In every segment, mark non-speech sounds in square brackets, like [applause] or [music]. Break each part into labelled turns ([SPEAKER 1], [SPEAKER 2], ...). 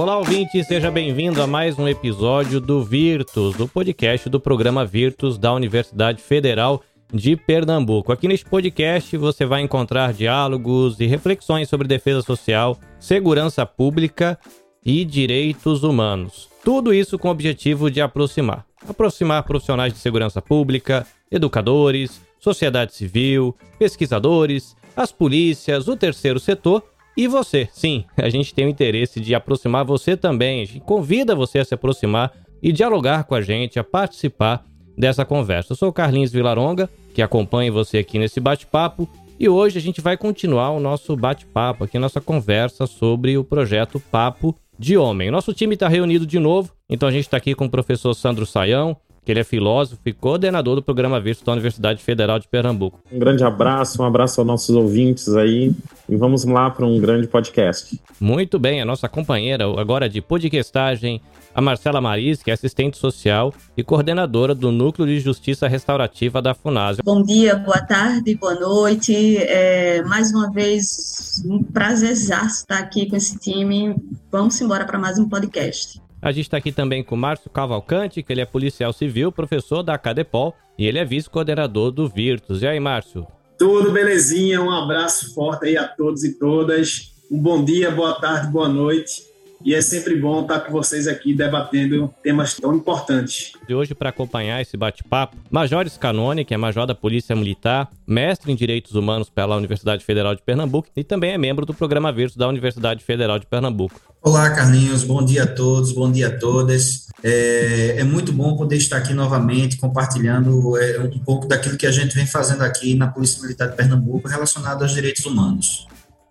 [SPEAKER 1] Olá, ouvinte, seja bem-vindo a mais um episódio do Virtus, do podcast do programa Virtus da Universidade Federal de Pernambuco. Aqui neste podcast você vai encontrar diálogos e reflexões sobre defesa social, segurança pública e direitos humanos. Tudo isso com o objetivo de aproximar. Aproximar profissionais de segurança pública, educadores, sociedade civil, pesquisadores, as polícias, o terceiro setor e você. Sim, a gente tem o interesse de aproximar você também. A gente convida você a se aproximar e dialogar com a gente, a participar dessa conversa. Eu sou o Carlinhos Vilaronga, que acompanha você aqui nesse bate-papo. E hoje a gente vai continuar o nosso bate-papo aqui, nossa conversa sobre o projeto Papo de Homem. Nosso time está reunido de novo, então a gente está aqui com o professor Sandro Saião, que ele é filósofo e coordenador do programa Visto da Universidade Federal de Pernambuco.
[SPEAKER 2] Um grande abraço, um abraço aos nossos ouvintes aí e vamos lá para um grande podcast.
[SPEAKER 1] Muito bem, a nossa companheira agora de podcastagem, a Marcela Maris, que é assistente social e coordenadora do Núcleo de Justiça Restaurativa da FUNASA.
[SPEAKER 3] Bom dia, boa tarde, boa noite. É, mais uma vez, um prazer estar aqui com esse time. Vamos embora para mais um podcast.
[SPEAKER 1] A gente está aqui também com Márcio Cavalcante, que ele é policial civil, professor da Cadepol, e ele é vice-coordenador do Virtus. E aí, Márcio?
[SPEAKER 4] Tudo belezinha, um abraço forte aí a todos e todas. Um bom dia, boa tarde, boa noite. E é sempre bom estar com vocês aqui debatendo temas tão importantes.
[SPEAKER 1] De hoje, para acompanhar esse bate-papo, Major Scanone, que é major da Polícia Militar, mestre em Direitos Humanos pela Universidade Federal de Pernambuco e também é membro do programa Virtus da Universidade Federal de Pernambuco.
[SPEAKER 5] Olá, Carlinhos, bom dia a todos, bom dia a todas. É, é muito bom poder estar aqui novamente compartilhando é, um pouco daquilo que a gente vem fazendo aqui na Polícia Militar de Pernambuco relacionado aos direitos humanos.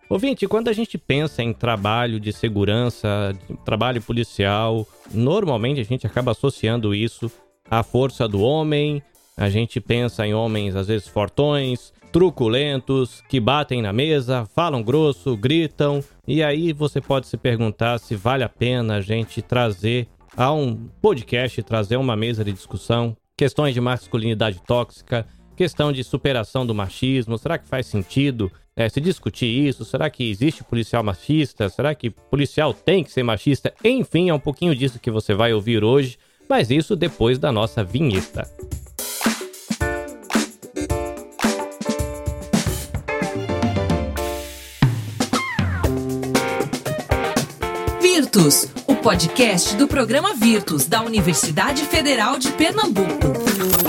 [SPEAKER 1] Ouvinte, quando a gente pensa em trabalho de segurança, trabalho policial, normalmente a gente acaba associando isso à força do homem, a gente pensa em homens às vezes fortões, truculentos, que batem na mesa, falam grosso, gritam, e aí você pode se perguntar se vale a pena a gente trazer a um podcast, trazer uma mesa de discussão, questões de masculinidade tóxica, questão de superação do machismo, será que faz sentido é, se discutir isso? Será que existe policial machista? Será que policial tem que ser machista? Enfim, é um pouquinho disso que você vai ouvir hoje, mas isso depois da nossa vinheta.
[SPEAKER 6] Virtus, o podcast do programa Virtus da Universidade Federal de Pernambuco.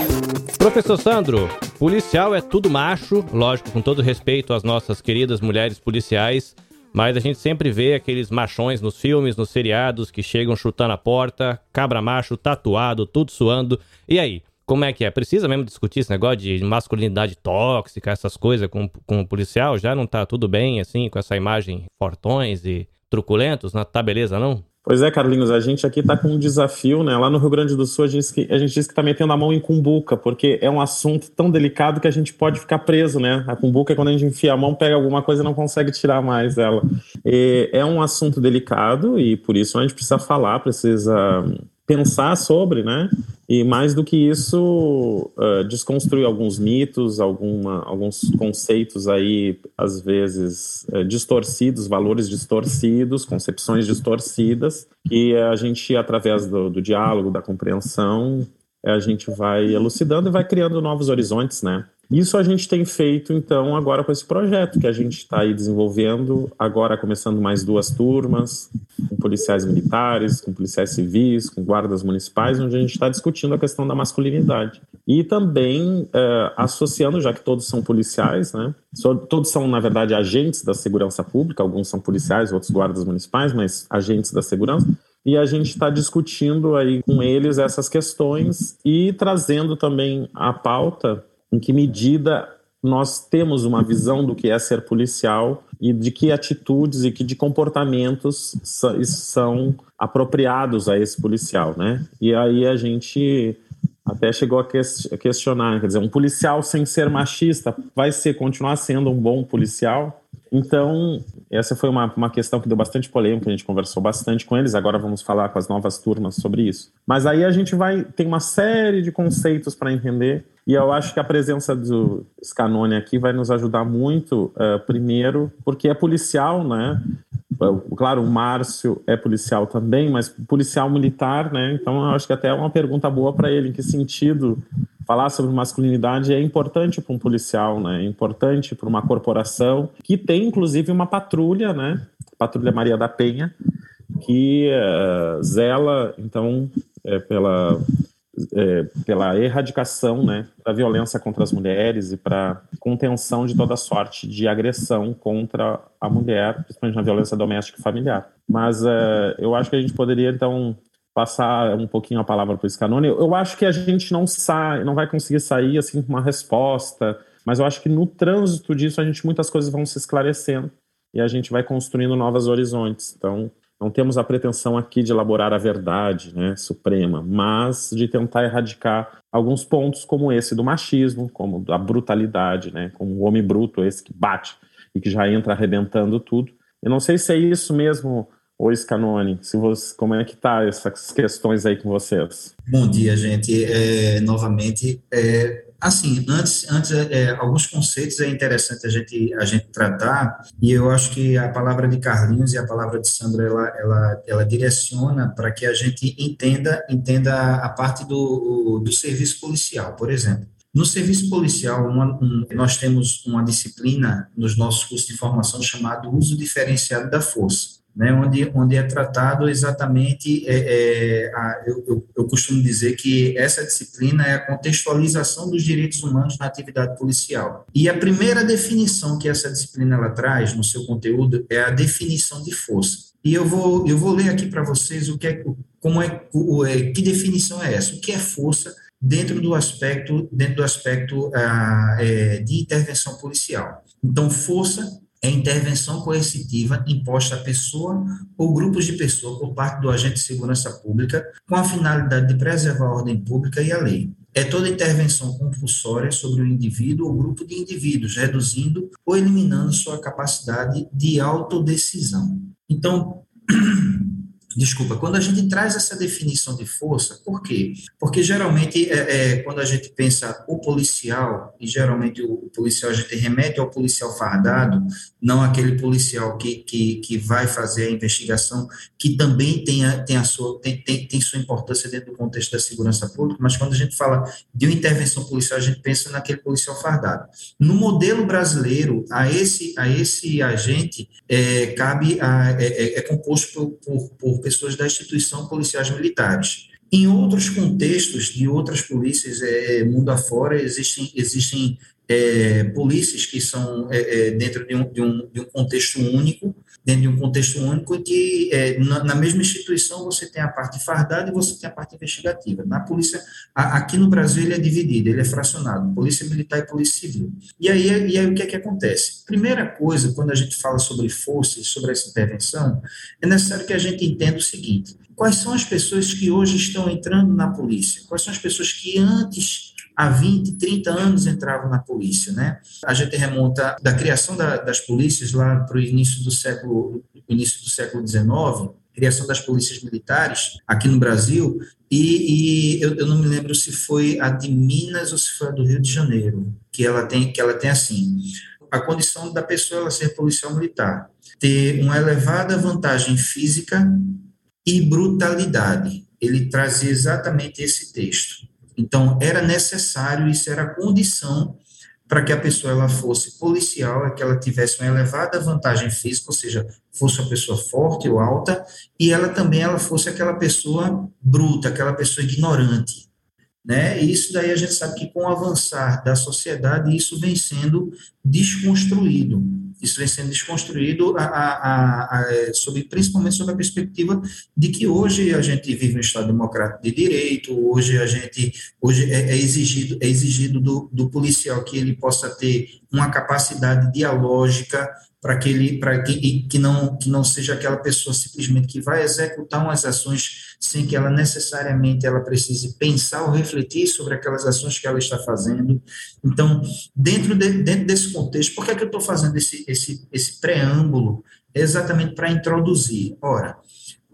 [SPEAKER 1] Professor Sandro, policial é tudo macho, lógico, com todo respeito às nossas queridas mulheres policiais, mas a gente sempre vê aqueles machões nos filmes, nos seriados, que chegam chutando a porta, cabra macho, tatuado, tudo suando. E aí, como é que é? Precisa mesmo discutir esse negócio de masculinidade tóxica, essas coisas com, com o policial? Já não tá tudo bem, assim, com essa imagem fortões e truculentos? Não tá beleza, não?
[SPEAKER 2] Pois é, Carlinhos, a gente aqui está com um desafio, né? Lá no Rio Grande do Sul, a gente, gente diz que está metendo a mão em cumbuca, porque é um assunto tão delicado que a gente pode ficar preso, né? A cumbuca é quando a gente enfia a mão, pega alguma coisa e não consegue tirar mais ela. E é um assunto delicado e por isso a gente precisa falar, precisa pensar sobre, né? E mais do que isso, uh, desconstruir alguns mitos, alguma, alguns conceitos aí, às vezes, uh, distorcidos, valores distorcidos, concepções distorcidas, que a gente, através do, do diálogo, da compreensão, a gente vai elucidando e vai criando novos horizontes, né? Isso a gente tem feito, então, agora com esse projeto que a gente está aí desenvolvendo, agora começando mais duas turmas, com policiais militares, com policiais civis, com guardas municipais, onde a gente está discutindo a questão da masculinidade. E também é, associando, já que todos são policiais, né? Todos são, na verdade, agentes da segurança pública, alguns são policiais, outros guardas municipais, mas agentes da segurança e a gente está discutindo aí com eles essas questões e trazendo também a pauta em que medida nós temos uma visão do que é ser policial e de que atitudes e que de comportamentos são apropriados a esse policial, né? E aí a gente até chegou a questionar, quer dizer, um policial sem ser machista vai ser continuar sendo um bom policial? Então, essa foi uma, uma questão que deu bastante polêmica, a gente conversou bastante com eles, agora vamos falar com as novas turmas sobre isso. Mas aí a gente vai, tem uma série de conceitos para entender, e eu acho que a presença do Scanone aqui vai nos ajudar muito, uh, primeiro, porque é policial, né? claro, o Márcio é policial também, mas policial militar, né? Então eu acho que até é uma pergunta boa para ele, em que sentido falar sobre masculinidade é importante para um policial, né? É importante para uma corporação que tem inclusive uma patrulha, né? Patrulha Maria da Penha, que uh, zela então é, pela é, pela erradicação né, da violência contra as mulheres e para contenção de toda sorte de agressão contra a mulher, principalmente na violência doméstica e familiar. Mas é, eu acho que a gente poderia, então, passar um pouquinho a palavra para o Scanone. Eu acho que a gente não sai, não vai conseguir sair assim com uma resposta, mas eu acho que no trânsito disso a gente muitas coisas vão se esclarecendo e a gente vai construindo novos horizontes. Então, não temos a pretensão aqui de elaborar a verdade né, suprema, mas de tentar erradicar alguns pontos como esse do machismo, como da brutalidade, né, como o homem bruto, esse que bate e que já entra arrebentando tudo. Eu não sei se é isso mesmo, Oi, Scanone, se você, como é que tá essas questões aí com vocês?
[SPEAKER 5] Bom dia, gente. É, novamente, é, Assim, antes, antes é, alguns conceitos é interessante a gente, a gente tratar, e eu acho que a palavra de Carlinhos e a palavra de Sandra, ela, ela, ela direciona para que a gente entenda, entenda a parte do, do serviço policial, por exemplo. No serviço policial, uma, um, nós temos uma disciplina nos nossos cursos de formação chamado uso diferenciado da força né, onde, onde é tratado exatamente, é, é, a, eu, eu, costumo dizer que essa disciplina é a contextualização dos direitos humanos na atividade policial. E a primeira definição que essa disciplina ela traz no seu conteúdo é a definição de força. E eu vou, eu vou ler aqui para vocês o que é, como é, o, é, que definição é essa, o que é força dentro do aspecto, dentro do aspecto ah, é, de intervenção policial. Então, força é intervenção coercitiva imposta a pessoa ou grupos de pessoas por parte do agente de segurança pública com a finalidade de preservar a ordem pública e a lei. É toda intervenção compulsória sobre o indivíduo ou grupo de indivíduos, reduzindo ou eliminando sua capacidade de autodecisão. Então, [clears throat] Desculpa, quando a gente traz essa definição de força, por quê? Porque geralmente, é, é, quando a gente pensa o policial, e geralmente o, policial a gente remete ao policial fardado, não aquele policial que, que, que vai fazer a investigação, que também tem, a, tem, a sua, tem, tem, tem sua importância dentro do contexto da segurança pública, mas quando a gente fala de uma intervenção policial, a gente pensa naquele policial fardado. No modelo brasileiro, a esse, a esse agente é, cabe, a, é, é, é composto por, por, por pessoas da instituição policiais militares. Em outros contextos de outras polícias, é, mundo afora, existem, existem é, polícias que são é, é, dentro de um, de, um, de um, contexto único, dentro de um contexto único, em que é, na, na, mesma instituição você tem a parte fardada e você tem a parte investigativa. Na polícia, a, aqui no Brasil, ele é dividido, ele é fracionado, polícia militar e polícia civil. E aí, e aí o que é que acontece? Primeira coisa, quando a gente fala sobre força e sobre essa intervenção, é necessário que a gente entenda o seguinte, quais são as pessoas que hoje estão entrando na polícia? Quais são as pessoas que antes há 20, 30 anos entravam na polícia, né? A gente remonta da criação da, das polícias lá para o início do século, início do século XIX, criação das polícias militares aqui no Brasil, e, e eu, eu, não me lembro se foi a de Minas ou se foi a do Rio de Janeiro, que ela tem, que ela tem assim, a condição da pessoa ela ser policial militar, ter uma elevada vantagem física e brutalidade. Ele trazia exatamente esse texto. Então, era necessário, isso era condição para que a pessoa ela fosse policial, é que ela tivesse uma elevada vantagem física, ou seja, fosse uma pessoa forte ou alta, e ela também ela fosse aquela pessoa bruta, aquela pessoa ignorante. Né? E isso daí a gente sabe que com o avançar da sociedade, isso vem sendo desconstruído isso vem sendo desconstruído, a, a, a, sobre, principalmente sobre a perspectiva de que hoje a gente vive um Estado democrático de direito, hoje a gente hoje é, é exigido, é exigido do, do policial que ele possa ter uma capacidade dialógica para que ele para que, que não que não seja aquela pessoa simplesmente que vai executar umas ações sem que ela necessariamente ela precise pensar ou refletir sobre aquelas ações que ela está fazendo. Então, dentro de, dentro desse contexto, por que, é que eu estou fazendo esse esse esse preâmbulo exatamente para introduzir? Ora,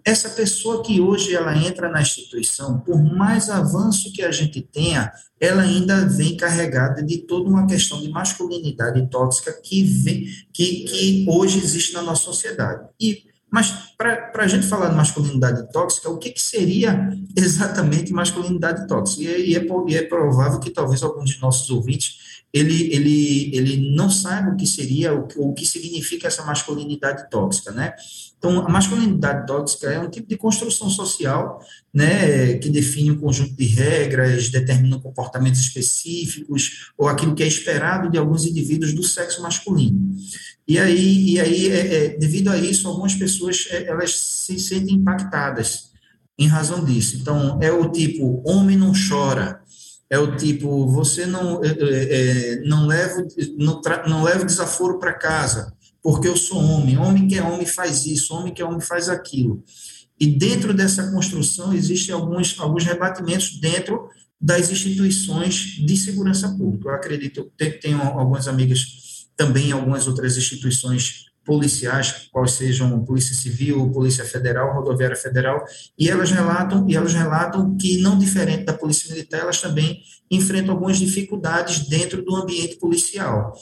[SPEAKER 5] essa pessoa que hoje ela entra na instituição, por mais avanço que a gente tenha, ela ainda vem carregada de toda uma questão de masculinidade tóxica que, vem, que, que hoje existe na nossa sociedade. E Mas para a gente falar de masculinidade tóxica, o que, que seria exatamente masculinidade tóxica? E, é, e, é, e é provável que talvez alguns de nossos ouvintes ele, ele, ele não saiba o que seria, o que, o que significa essa masculinidade tóxica, né? Então, a masculinidade tóxica é um tipo de construção social, né, que define um conjunto de regras, determina comportamentos específicos, ou aquilo que é esperado de alguns indivíduos do sexo masculino. E aí, e aí é, é, devido a isso, algumas pessoas, é, elas se sentem impactadas em razão disso. Então, é o tipo, homem não chora, é o tipo, você não, é, é, é não, leva, não, não leva desaforo para casa, porque eu sou homem. Homem que é homem faz isso, homem que é homem faz aquilo. E dentro dessa construção existem alguns, alguns rebatimentos dentro das instituições de segurança pública. Eu acredito, tenho, tenho algumas amigas também em algumas outras instituições policiais, quais sejam Polícia Civil, Polícia Federal, Rodoviária Federal, e elas relatam, e elas relatam que não diferente da Polícia Militar, elas também enfrentam algumas dificuldades dentro do ambiente policial.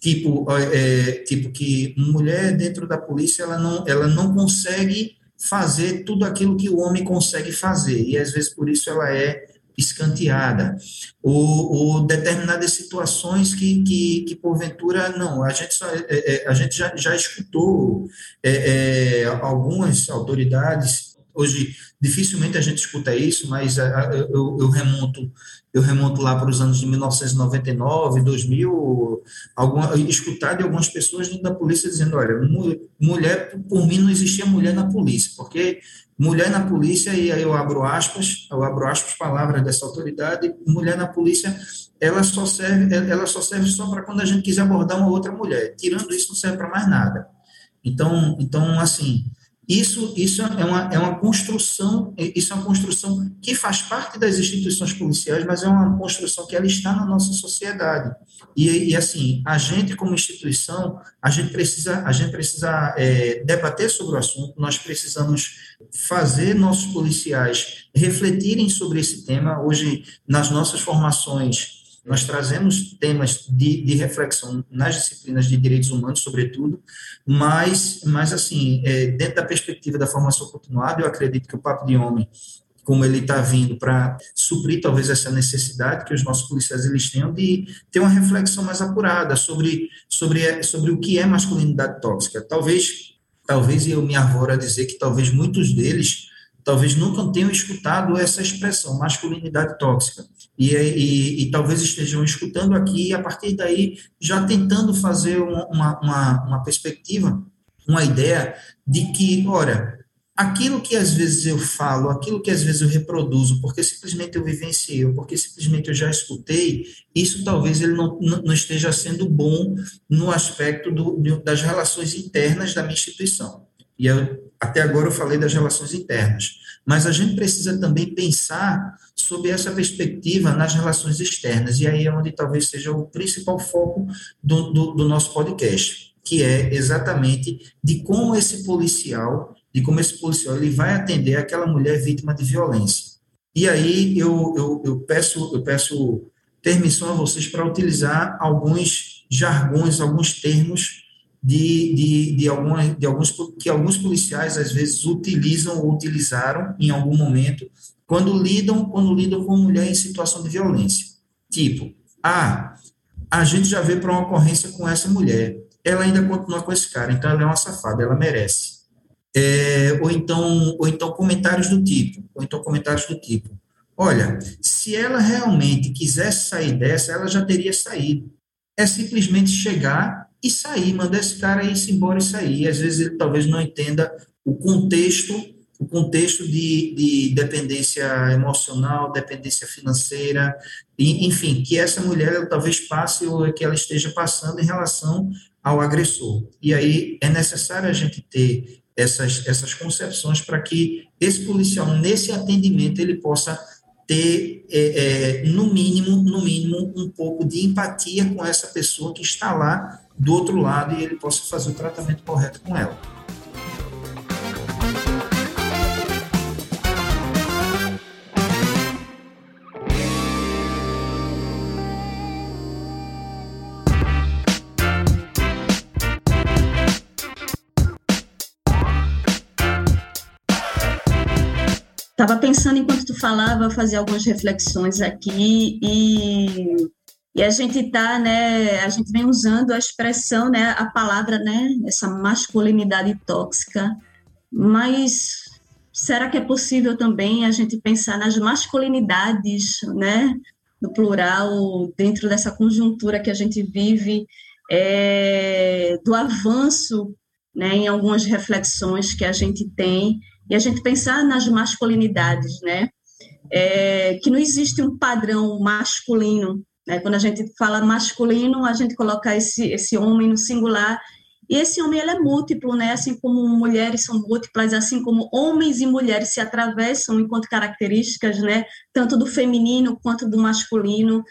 [SPEAKER 5] Tipo, é, tipo que mulher dentro da polícia ela não, ela não consegue fazer tudo aquilo que o homem consegue fazer, e às vezes por isso ela é escanteada, ou, ou determinadas situações que, que, que, porventura, não, a gente, só, é, é, a gente já, já escutou é, é, algumas autoridades, hoje dificilmente a gente escuta isso, mas eu, eu remonto eu remonto lá para os anos de 1999, 2000, alguma, escutar de algumas pessoas dentro da polícia dizendo, olha, mulher, por mim não existia mulher na polícia, porque Mulher na polícia, e aí eu abro aspas, eu abro aspas, palavras dessa autoridade, mulher na polícia, ela só serve, ela só serve só para quando a gente quiser abordar uma outra mulher. Tirando isso, não serve para mais nada. Então, então assim, isso, isso é, uma, é uma construção, isso é uma construção que faz parte das instituições policiais, mas é uma construção que ela está na nossa sociedade. E, e assim, a gente como instituição, a gente precisa, a gente precisa é, debater sobre o assunto, nós precisamos fazer nossos policiais refletirem sobre esse tema. Hoje, nas nossas formações, nós trazemos temas de, de reflexão nas disciplinas de direitos humanos, sobretudo, mas, mas assim, é, dentro da perspectiva da formação continuada, eu acredito que o Papo de Homem, como ele está vindo para suprir talvez essa necessidade que os nossos policiais eles tenham de ter uma reflexão mais apurada sobre, sobre, sobre o que é masculinidade tóxica. Talvez, talvez eu me arvoro a dizer que talvez muitos deles talvez nunca tenham escutado essa expressão, masculinidade tóxica. E, e, e, talvez estejam escutando aqui e, a partir daí, já tentando fazer uma, uma, uma perspectiva, uma ideia de que, olha, aquilo que às vezes eu falo, aquilo que às vezes eu reproduzo, porque simplesmente eu vivenciei, porque simplesmente eu já escutei, isso talvez ele não, não esteja sendo bom no aspecto do, das relações internas da minha instituição. E eu, até agora eu falei das relações internas, mas a gente precisa também pensar sobre essa perspectiva nas relações externas, e aí é onde talvez seja o principal foco do, do, do nosso podcast, que é exatamente de como esse policial, de como esse policial ele vai atender aquela mulher vítima de violência. E aí eu, eu, eu peço eu peço permissão a vocês para utilizar alguns jargões, alguns termos de, de, de, alguma, de alguns que alguns policiais às vezes utilizam ou utilizaram em algum momento quando lidam quando lidam com mulher em situação de violência. Tipo, ah, a gente já veio para uma ocorrência com essa mulher, ela ainda continua com esse cara, então ela é uma safada, ela merece. É, ou então ou então comentários do tipo, ou então comentários do tipo, olha, se ela realmente quisesse sair dessa, ela já teria saído. É simplesmente chegar e sair, mandar esse cara ir embora e sair. Às vezes ele talvez não entenda o contexto, o contexto de, de dependência emocional, dependência financeira, e, enfim, que essa mulher ela, talvez passe ou que ela esteja passando em relação ao agressor. E aí é necessário a gente ter essas, essas concepções para que esse policial, nesse atendimento, ele possa ter, é, é, no mínimo, no mínimo, um pouco de empatia com essa pessoa que está lá do outro lado e ele possa fazer o tratamento correto com ela.
[SPEAKER 3] Estava pensando enquanto tu falava, fazer algumas reflexões aqui e e a gente tá, né, a gente vem usando a expressão, né, a palavra, né, essa masculinidade tóxica, mas será que é possível também a gente pensar nas masculinidades, né, no plural, dentro dessa conjuntura que a gente vive, é, do avanço, né, em algumas reflexões que a gente tem e a gente pensar nas masculinidades, né? É, que não existe um padrão masculino. Né? Quando a gente fala masculino, a gente coloca esse, esse homem no singular, e esse homem ele é múltiplo, né? assim como mulheres são múltiplas, assim como homens e mulheres se atravessam enquanto características, né? tanto do feminino quanto do masculino.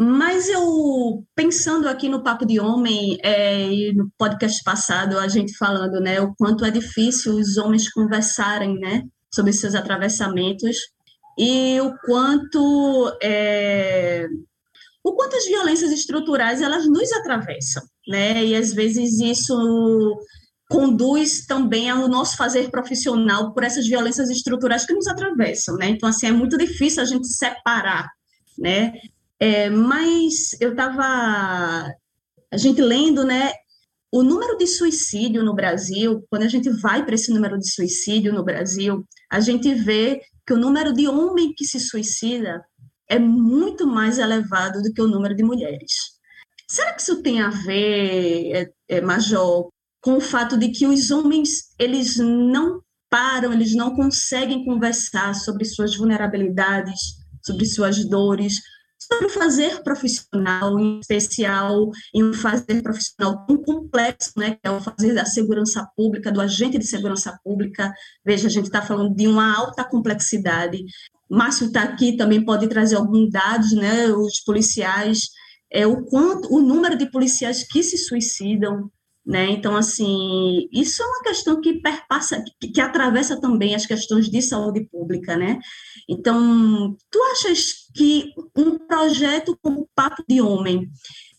[SPEAKER 3] Mas eu, pensando aqui no Papo de Homem, é, e no podcast passado, a gente falando, né, o quanto é difícil os homens conversarem, né, sobre seus atravessamentos, e o quanto, é, o quanto as violências estruturais, elas nos atravessam, né, e às vezes isso conduz também ao nosso fazer profissional por essas violências estruturais que nos atravessam, né, então, assim, é muito difícil a gente separar, né, é, mas eu estava, a gente lendo, né, o número de suicídio no Brasil, quando a gente vai para esse número de suicídio no Brasil, a gente vê que o número de homens que se suicida é muito mais elevado do que o número de mulheres. Será que isso tem a ver, é, é, Major, com o fato de que os homens eles não param, eles não conseguem conversar sobre suas vulnerabilidades, sobre suas dores, sobre o fazer profissional, em especial em um fazer profissional tão complexo, né, que é o fazer da segurança pública, do agente de segurança pública. Veja, a gente está falando de uma alta complexidade. Márcio está aqui, também pode trazer alguns dados, né, os policiais, é, o quanto, o número de policiais que se suicidam, né? Então, assim, isso é uma questão que perpassa, que, que, atravessa também as questões de saúde pública, né? Então, tu achas que um projeto como Papo de Homem,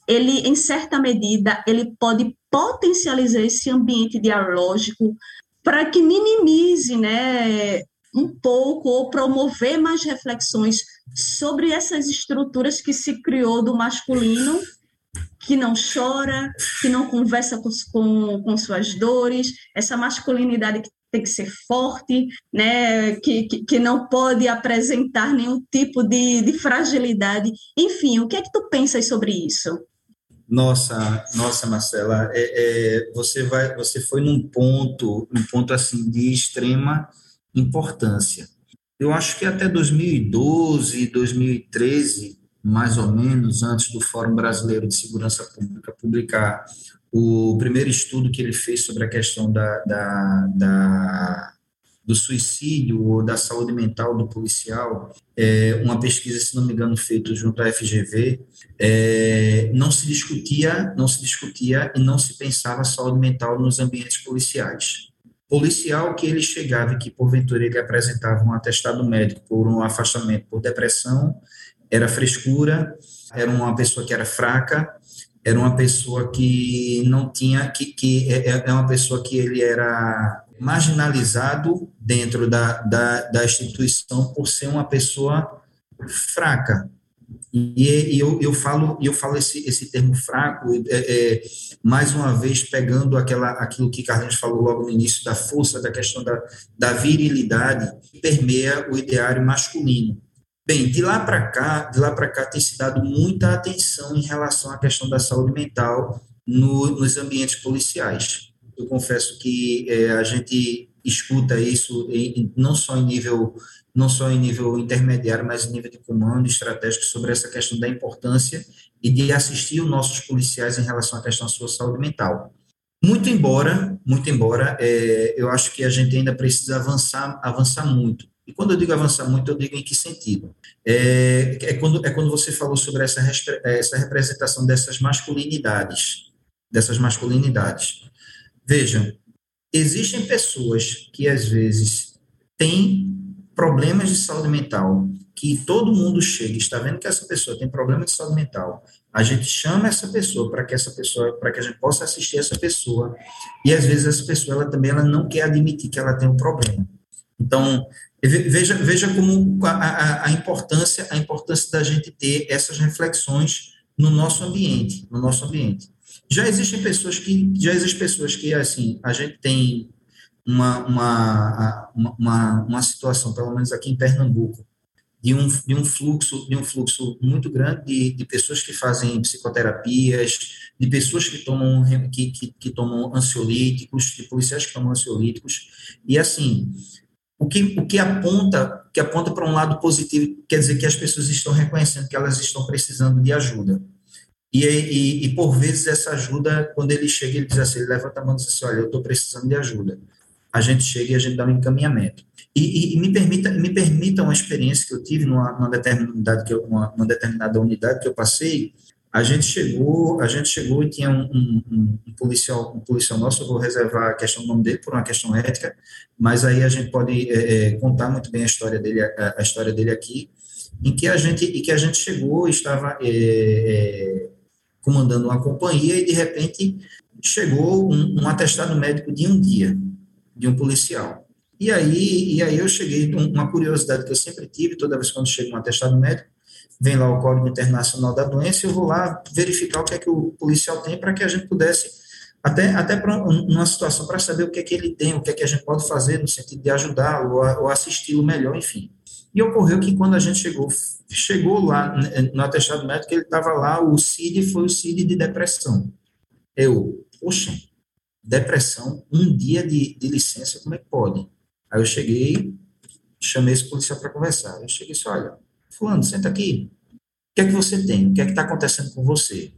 [SPEAKER 3] ele, em certa medida, ele pode potencializar esse ambiente dialógico para que minimize, né, um pouco ou promover mais reflexões sobre essas estruturas que se criou do masculino que não chora, que não conversa com, com, com suas dores, essa masculinidade que tem que ser forte, né, que, que, que, não pode apresentar nenhum tipo de, de fragilidade. Enfim, o que é que tu pensas sobre isso?
[SPEAKER 5] Nossa, nossa, Marcela, é, é, você vai, você foi num ponto, um ponto assim de extrema importância. Eu acho que até 2012, 2013, mais ou menos antes do Fórum Brasileiro de Segurança Pública publicar o primeiro estudo que ele fez sobre a questão da, da, da do suicídio ou da saúde mental do policial, é, uma pesquisa, se não me engano, feita junto à FGV, é, não se discutia, não se discutia e não se pensava saúde mental nos ambientes policiais. Policial que ele chegava e que porventura ele apresentava um atestado médico por um afastamento por depressão, era frescura, era uma pessoa que era fraca, era uma pessoa que não tinha, que, que é, é, é uma pessoa que ele era marginalizado dentro da, da, da instituição por ser uma pessoa fraca. E, e eu, eu falo eu falo esse, esse termo fraco, é, é, mais uma vez pegando aquela, aquilo que Carlinhos falou logo no início, da força, da questão da, da virilidade, que permeia o ideário masculino. Bem, de lá para cá, de lá para cá tem se dado muita atenção em relação à questão da saúde mental no, nos ambientes policiais. Eu confesso que é, a gente escuta isso em, não só em nível não só em nível intermediário, mas em nível de comando estratégico sobre essa questão da importância e de assistir os nossos policiais em relação à questão da sua saúde mental. Muito embora, muito embora, é, eu acho que a gente ainda precisa avançar, avançar muito. E quando eu digo avançar muito, eu digo em que sentido? É, é, quando, é quando você falou sobre essa, essa representação dessas masculinidades, dessas masculinidades. Vejam, existem pessoas que às vezes têm problemas de saúde mental, que todo mundo chega e está vendo que essa pessoa tem problema de saúde mental, a gente chama essa pessoa para que essa pessoa, para que a gente possa assistir essa pessoa, e às vezes essa pessoa ela também ela não quer admitir que ela tem um problema. Então, Veja, veja como a, a, a, importância a importância da gente ter essas reflexões no nosso ambiente, no nosso ambiente. Já existem pessoas que já existem pessoas que assim a gente tem uma, uma, uma, uma situação, pelo menos aqui em Pernambuco, de um, de um fluxo de um fluxo muito grande de, de pessoas que fazem psicoterapias, de pessoas que tomam que, que, que tomam ansiolíticos, de policiais que tomam ansiolíticos, e assim o que, o que aponta que aponta para um lado positivo quer dizer que as pessoas estão reconhecendo que elas estão precisando de ajuda. E, e, e por vezes essa ajuda, quando ele chega, ele diz assim, ele levanta a mão e diz assim, olha, eu estou precisando de ajuda. A gente chega e a gente dá um encaminhamento. E, e me, permita, me permita uma experiência que eu tive numa, numa, determinada, que eu, uma, uma determinada unidade que eu passei, a gente chegou, a gente chegou e tinha um, um, um, policial, um policial nosso, eu vou reservar a questão do nome dele por uma questão ética, mas aí a gente pode é, é, contar muito bem a história dele, a, a, história dele aqui, em que a gente, em que a gente chegou e estava é, é, comandando uma companhia e de repente chegou um, um, atestado médico de um dia de um policial. E aí, e aí eu cheguei, uma curiosidade que eu sempre tive, toda vez quando chega um atestado médico, vem lá o Código Internacional da Doença, eu vou lá verificar o que é que o policial tem para que a gente pudesse, até, até para uma situação, para saber o que é que ele tem, o que é que a gente pode fazer no sentido de ajudá-lo ou assisti-lo melhor, enfim. E ocorreu que quando a gente chegou, chegou lá no atestado médico, ele estava lá, o CID foi o CID de depressão. Eu, poxa, depressão, um dia de, de licença, como é que pode? Aí eu cheguei, chamei esse policial para conversar. Eu cheguei e disse, olha, fulano, senta aqui. O que é que você tem? O que é que está acontecendo com você?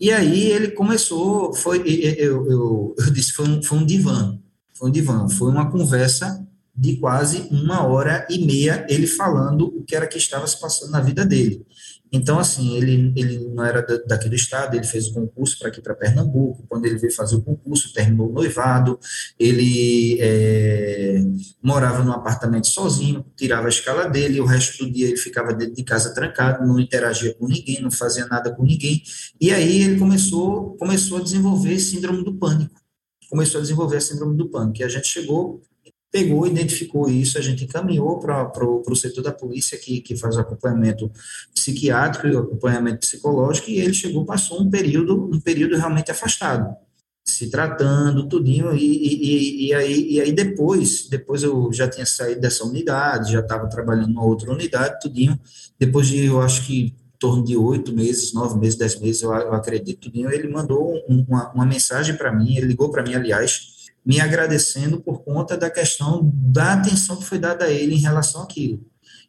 [SPEAKER 5] E aí ele começou, foi, eu, eu, eu disse, foi um, foi um divã, foi um divã, foi uma conversa de quase uma hora e meia ele falando o que era que estava se passando na vida dele. Então, assim, ele, ele não era daqui do estado, ele fez o concurso para aqui para Pernambuco. Quando ele veio fazer o concurso, terminou o noivado. Ele é, morava num apartamento sozinho, tirava a escala dele. O resto do dia ele ficava dentro de casa trancado, não interagia com ninguém, não fazia nada com ninguém. E aí ele começou, começou a desenvolver síndrome do pânico. Começou a desenvolver a síndrome do pânico. E a gente chegou pegou, identificou isso, a gente encaminhou para o setor da polícia que, que faz acompanhamento psiquiátrico e acompanhamento psicológico, e ele chegou, passou um período, um período realmente afastado, se tratando, tudinho, e, e, e, aí, e aí depois, depois eu já tinha saído dessa unidade, já estava trabalhando numa outra unidade, tudinho, depois de, eu acho que, em torno de oito meses, nove meses, dez meses, eu, eu acredito, tudinho, ele mandou uma, uma mensagem para mim, ele ligou para mim, aliás, me agradecendo por conta da questão da atenção que foi dada a ele em relação àquilo.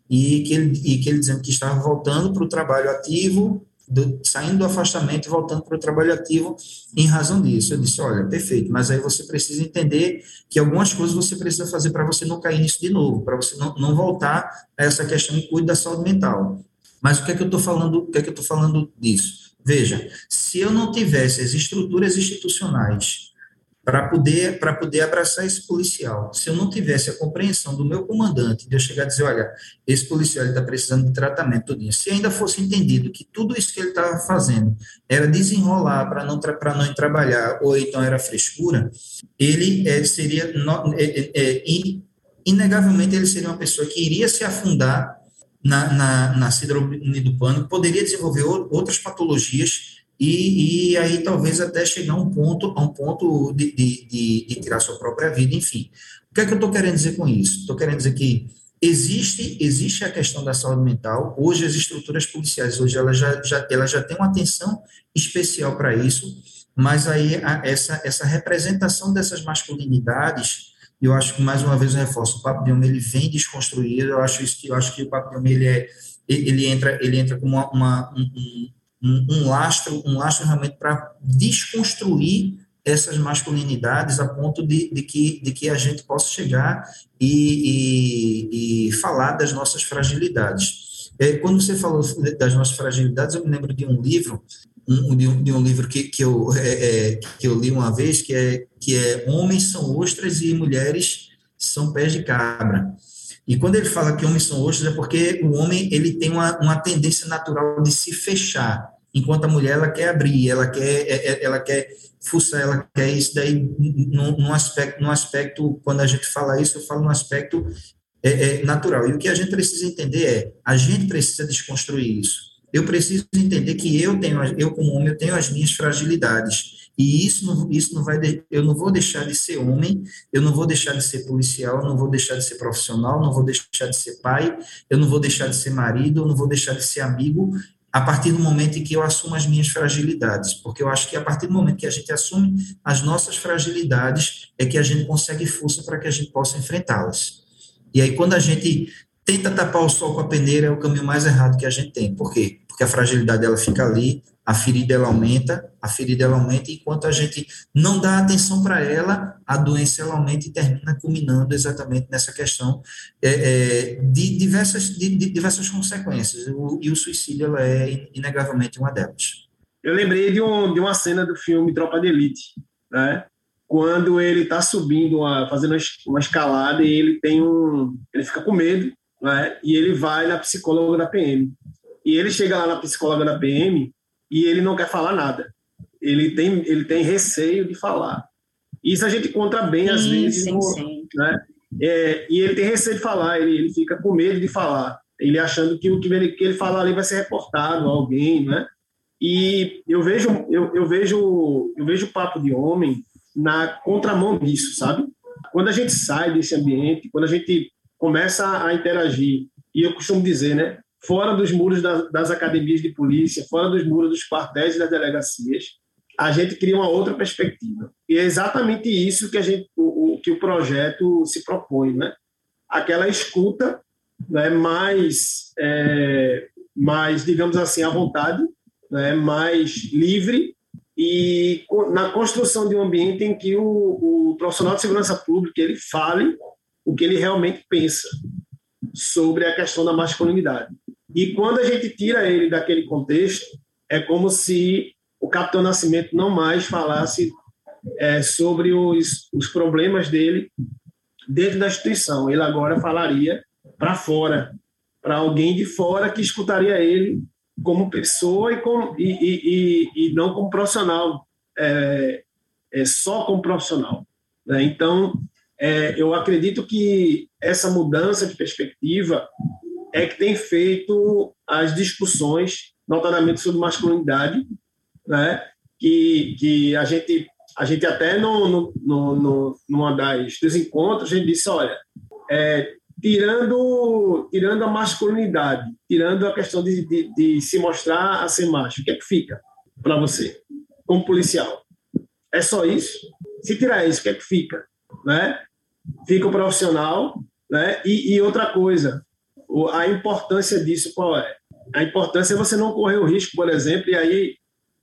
[SPEAKER 5] E que ele, e que ele dizendo que estava voltando para o trabalho ativo, do, saindo do afastamento e voltando para o trabalho ativo em razão disso. Eu disse, olha, perfeito, mas aí você precisa entender que algumas coisas você precisa fazer para você não cair nisso de novo, para você não, não voltar a essa questão de cuide da saúde mental. Mas o que é que eu estou falando, o que é que eu estou falando disso? Veja, se eu não tivesse as estruturas institucionais para poder, para poder abraçar esse policial. Se eu não tivesse a compreensão do meu comandante, de eu chegar a dizer, olha, esse policial está precisando de tratamento, tudinho. se ainda fosse entendido que tudo isso que ele estava fazendo era desenrolar para não, para não trabalhar, ou então era frescura, ele é, seria, é, é, é, inegavelmente, ele seria uma pessoa que iria se afundar na, na, na síndrome do pânico, poderia desenvolver outras patologias e, e aí talvez até chegar a um ponto, a um ponto de, de, de, de tirar sua própria vida, enfim. O que é que eu estou querendo dizer com isso? Estou querendo dizer que existe existe a questão da saúde mental. Hoje as estruturas policiais hoje elas já já elas já têm uma atenção especial para isso, mas aí a, essa essa representação dessas masculinidades eu acho que mais uma vez eu reforço o papo de homem ele vem desconstruído. Eu acho isso que eu acho que o papo de homem ele é ele entra ele entra como uma, uma um, um, um lastro, um lastro realmente para desconstruir essas masculinidades a ponto de, de, que, de que a gente possa chegar e, e, e falar das nossas fragilidades. É, quando você falou das nossas fragilidades, eu me lembro de um livro, um, de, um, de um livro que, que, eu, é, é, que eu li uma vez, que é, que é Homens são ostras e mulheres são pés de cabra. E quando ele fala que homens são ostras, é porque o homem ele tem uma, uma tendência natural de se fechar, enquanto a mulher ela quer abrir, ela quer, é, é, ela quer fuçar, ela quer isso daí num, aspecto, aspecto, quando a gente fala isso, eu falo num aspecto é, é natural. E o que a gente precisa entender é, a gente precisa desconstruir isso. Eu preciso entender que eu tenho, eu como homem, eu tenho as minhas fragilidades. E isso não, isso não vai, eu não vou deixar de ser homem, eu não vou deixar de ser policial, eu não vou deixar de ser profissional, não vou deixar de ser pai, eu não vou deixar de ser marido, eu não vou deixar de ser amigo, a partir do momento em que eu assumo as minhas fragilidades, porque eu acho que a partir do momento que a gente assume as nossas fragilidades é que a gente consegue força para que a gente possa enfrentá-las. E aí quando a gente tenta tapar o sol com a peneira é o caminho mais errado que a gente tem. Por quê? Porque a fragilidade ela fica ali, a ferida ela aumenta, a ferida ela aumenta, enquanto a gente não dá atenção para ela, a doença ela aumenta e termina culminando exatamente nessa questão é, é, de, diversas, de, de, diversas consequências. O, e o suicídio ela é inegavelmente uma delas.
[SPEAKER 4] Eu lembrei de, um, de uma cena do filme Tropa de Elite, né? quando ele está subindo, uma, fazendo uma escalada e ele tem um, ele fica com medo, né? E ele vai na psicóloga da PM. E ele chega lá na psicóloga da PM e ele não quer falar nada. Ele tem, ele tem receio de falar. Isso a gente encontra bem sim, às vezes. Sim, no, sim. Né? É, e ele tem receio de falar, ele, ele fica com medo de falar. Ele achando que o que ele, que ele falar ali vai ser reportado a alguém, né? E eu vejo, eu, eu vejo, eu vejo o papo de homem na contramão disso, sabe? Quando a gente sai desse ambiente, quando a gente começa a interagir, e eu costumo dizer, né? Fora dos muros das, das academias de polícia, fora dos muros dos quartéis e das delegacias, a gente cria uma outra perspectiva. E é exatamente isso que a gente, o, o que o projeto se propõe, né? Aquela escuta, né, mais, é, mais, digamos assim, à vontade, né, mais livre e na construção de um ambiente em que o, o profissional de segurança pública ele fale o que ele realmente pensa sobre a questão da masculinidade. E quando a gente tira ele daquele contexto, é como se o Capitão Nascimento não mais falasse é, sobre os, os problemas dele dentro da instituição. Ele agora falaria para fora, para alguém de fora que escutaria ele como pessoa e, com, e, e, e não como profissional, é, é, só como profissional. Né? Então, é, eu acredito que essa mudança de perspectiva é que tem feito as discussões, notadamente sobre masculinidade, né? que, que a, gente, a gente até no, no, no, numa das, dos encontros, a gente disse, olha, é, tirando, tirando a masculinidade, tirando a questão de, de, de se mostrar a ser macho, o que é que fica para você, como policial? É só isso? Se tirar isso, o que é que fica? Né? Fica o profissional, né? E, e outra coisa, a importância disso qual é? A importância é você não correr o risco, por exemplo, e aí,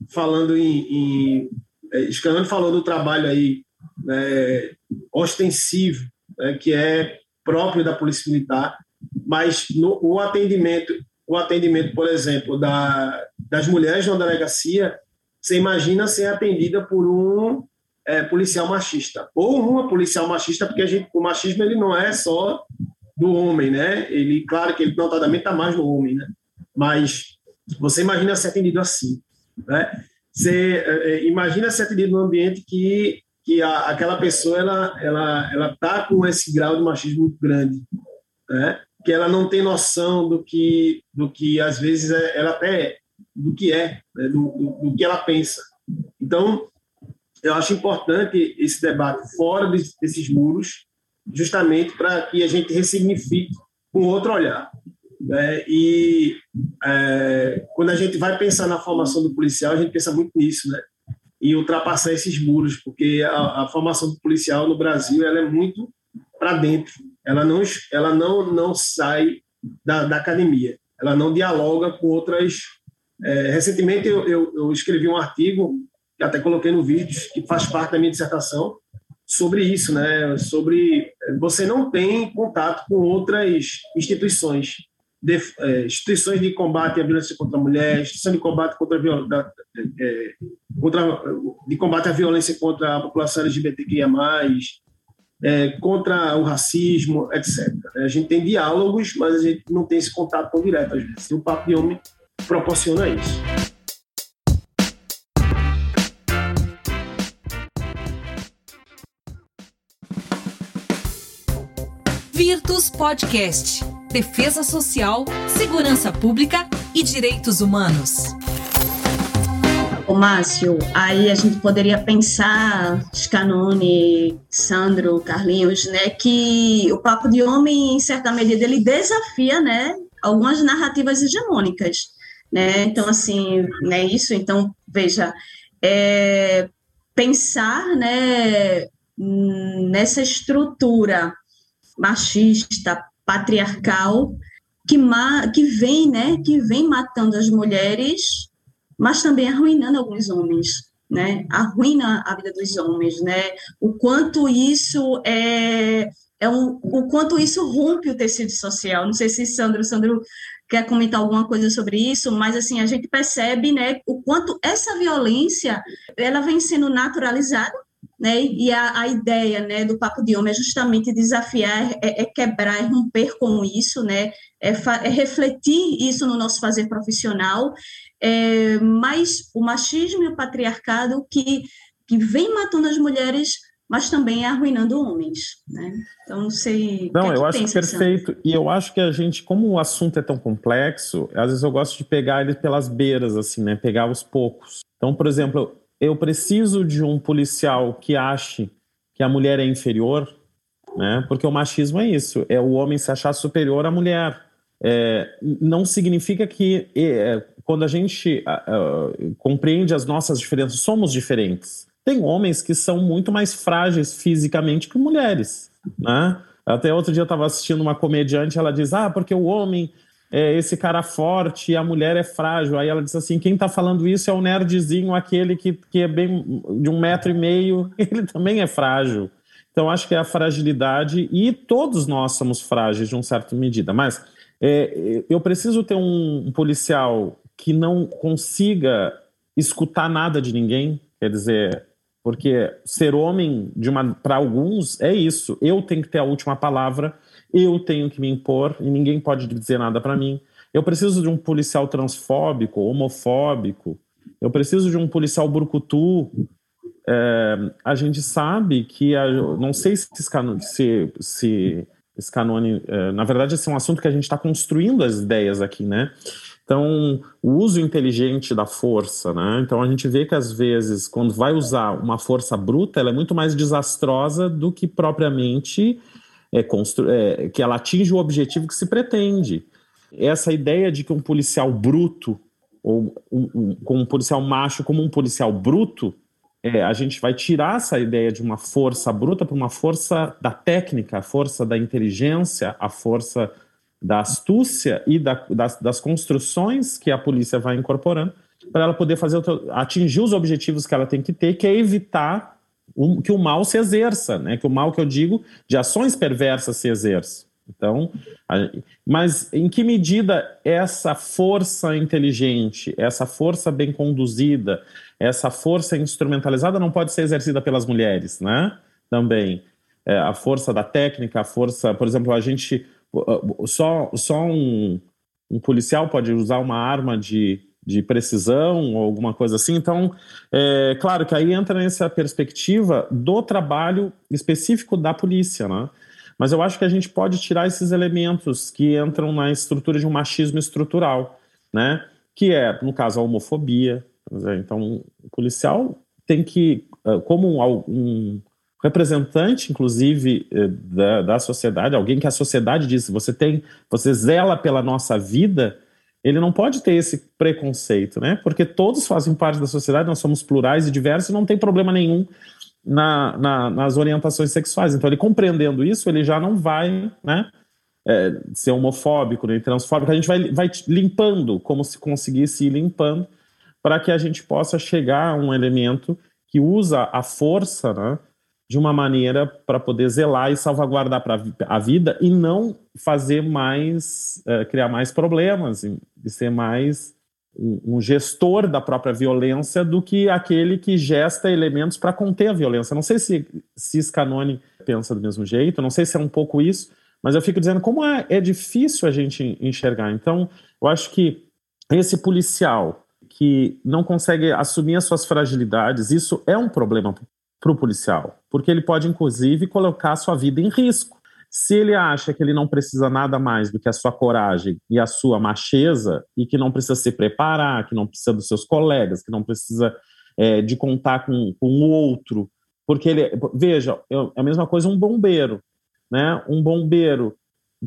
[SPEAKER 4] falando em. em é, falou do trabalho aí é, ostensivo, né, que é próprio da Polícia Militar, mas no, o atendimento, o atendimento, por exemplo, da, das mulheres na delegacia, você imagina ser atendida por um é, policial machista ou uma policial machista, porque a gente, o machismo ele não é só do homem, né? Ele, claro que ele notadamente está mais no homem, né? Mas você imagina ser atendido assim, né? Você é, imagina ser atendido num ambiente que que a, aquela pessoa ela ela ela tá com esse grau de machismo muito grande, né? Que ela não tem noção do que do que às vezes é, ela até é, do que é, né? do, do, do que ela pensa. Então eu acho importante esse debate fora desses muros, justamente para que a gente ressignifique com outro olhar. Né? E é, quando a gente vai pensar na formação do policial, a gente pensa muito nisso, né? E ultrapassar esses muros, porque a, a formação do policial no Brasil ela é muito para dentro. Ela não, ela não, não sai da, da academia. Ela não dialoga com outras. É, recentemente eu, eu, eu escrevi um artigo que até coloquei no vídeo que faz parte da minha dissertação sobre isso, né? Sobre você não tem contato com outras instituições, de, é, instituições de combate à violência contra a mulher, instituição de combate contra a da, é, contra, de combate à violência contra a população LGBTQIA+, é, contra o racismo, etc. A gente tem diálogos, mas a gente não tem esse contato tão direto às vezes. E o Papo de Homem proporciona isso.
[SPEAKER 6] Virtus Podcast. Defesa Social, Segurança Pública e Direitos Humanos.
[SPEAKER 3] Ô, Márcio, aí a gente poderia pensar, Scanone, Sandro, Carlinhos, né, que o Papo de Homem, em certa medida, ele desafia, né, algumas narrativas hegemônicas, né, então, assim, né, isso, então, veja, é, pensar, né, nessa estrutura machista, patriarcal, que, ma que vem, né, que vem matando as mulheres, mas também arruinando alguns homens, né, arruina a vida dos homens, né, o quanto isso é, é um, o quanto isso rompe o tecido social, não sei se Sandro, Sandro quer comentar alguma coisa sobre isso, mas assim, a gente percebe, né, o quanto essa violência, ela vem sendo naturalizada, né? E a, a, ideia né, do Papo de Homem é justamente desafiar, é, é quebrar, é romper com isso, né? É, é, refletir isso no nosso fazer profissional, é, mas o machismo e o patriarcado que, que vem matando as mulheres, mas também arruinando homens, né? Então, não sei...
[SPEAKER 2] Não,
[SPEAKER 3] que
[SPEAKER 2] eu
[SPEAKER 3] que
[SPEAKER 2] acho
[SPEAKER 3] pensa,
[SPEAKER 2] perfeito, e eu acho que a gente, como o assunto é tão complexo, às vezes eu gosto de pegar ele pelas beiras, assim, né? Pegar os poucos. Então, por exemplo, eu preciso de um policial que ache que a mulher é inferior, né? Porque o machismo é isso, é o homem se achar superior à mulher. É, não significa que é, quando a gente uh, compreende as nossas diferenças, somos diferentes. Tem homens que são muito mais frágeis fisicamente que mulheres, né? Até outro dia eu estava assistindo uma comediante, ela diz: Ah, porque o homem é esse cara forte e a mulher é frágil. Aí ela disse assim: quem está falando isso é o nerdzinho, aquele que, que é bem de um metro e meio, [laughs] ele também é frágil. Então acho que é a fragilidade, e todos nós somos frágeis de uma certa medida. Mas é, eu preciso ter um, policial que não consiga escutar nada de ninguém, quer dizer, porque ser homem para alguns é isso. Eu tenho que ter a última palavra eu tenho que me impor e ninguém pode dizer nada para mim. Eu preciso de um policial transfóbico, homofóbico. Eu preciso de um policial brucutu. É, a gente sabe que, a, não sei se, se, se canone, é, na verdade, esse é um assunto que a gente está construindo as ideias aqui, né? Então, o uso inteligente da força, né? Então, a gente vê que às vezes, quando vai usar uma força bruta, ela é muito mais desastrosa do que propriamente é. É, que ela atinge o objetivo que se pretende. Essa ideia de que um policial bruto, ou um, um, um policial macho como um policial bruto, é, a gente vai tirar essa ideia de uma força bruta para uma força da técnica, a força da inteligência, a força da astúcia e da, das, das, construções que a polícia vai incorporando para ela poder fazer atingir os objetivos que ela tem que ter, que é evitar que o mal se exerça, né? Que o mal que eu digo de ações perversas se exerça. Então, a, mas em que medida essa força inteligente, essa força bem conduzida, essa força instrumentalizada não pode ser exercida pelas mulheres, né? Também é, a força da técnica, a força, por exemplo, a gente só só um, um policial pode usar uma arma de de precisão ou alguma coisa assim. Então, é claro que aí entra nessa perspectiva do trabalho específico da polícia, né? Mas eu acho que a gente pode tirar esses elementos que entram na estrutura de um machismo estrutural, né? Que é, no caso, a homofobia. Então, o policial tem que, ah, como um, um representante, inclusive, eh, da, da sociedade, alguém que a sociedade diz, você tem, você zela pela nossa vida, ele não pode ter esse preconceito, né? Porque todos fazem parte da sociedade, nós somos plurais e diversos, e não tem problema nenhum na, na, nas orientações sexuais. Então, ele compreendendo isso, ele já não vai, né? É, ser homofóbico, nem transfóbico, a gente vai, vai limpando, como se conseguisse ir limpando, para que a gente possa chegar a um elemento que usa a força, né? De uma maneira para poder zelar e salvaguardar a vida e não fazer mais, uh, criar mais problemas e, e ser mais um, um, gestor da própria violência do que aquele que gesta elementos para conter a violência. Não sei se, se Scanone pensa do mesmo jeito, não sei se é um pouco isso, mas eu fico dizendo como é, é difícil a gente enxergar. Então, eu acho que esse policial que não consegue assumir as suas fragilidades, isso é um problema para o policial, porque ele pode, inclusive, colocar sua vida em risco. Se ele acha que ele não precisa nada mais do que a sua coragem e a sua macheza, e que não precisa se preparar, que não precisa dos seus colegas, que não precisa é, de contar com, com o outro, porque ele. Veja, é a mesma coisa um bombeiro, né? Um bombeiro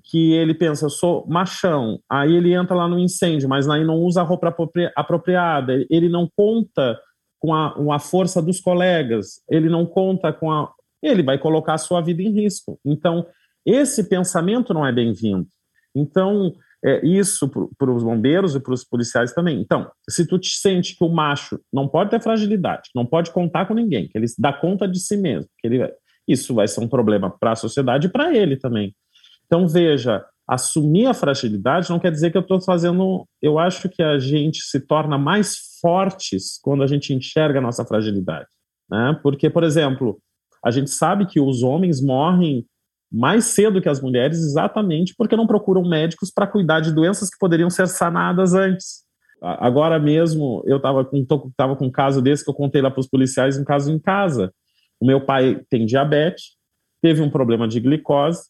[SPEAKER 2] que ele pensa, eu sou machão, aí ele entra lá no incêndio, mas aí não usa a roupa apropriada, ele não conta com a, com a força dos colegas, ele não conta com a. Ele vai colocar a sua vida em risco. Então, esse pensamento não é bem-vindo. Então, é isso para os bombeiros e para os policiais também. Então, se tu te sente que o macho não pode ter fragilidade, não pode contar com ninguém, que ele dá conta de si mesmo, que ele, isso vai ser um problema para a sociedade e para ele também. Então, veja, assumir a fragilidade não quer dizer que eu estou fazendo. Eu acho que a gente se torna mais fortes quando a gente enxerga a nossa fragilidade. Né? Porque, por exemplo, a gente sabe que os homens morrem mais cedo que as mulheres exatamente porque não procuram médicos para cuidar de doenças que poderiam ser sanadas antes. Agora mesmo, eu estava com, tava com um caso desse que eu contei lá para os policiais, um caso em casa. O meu pai tem diabetes, teve um problema de glicose,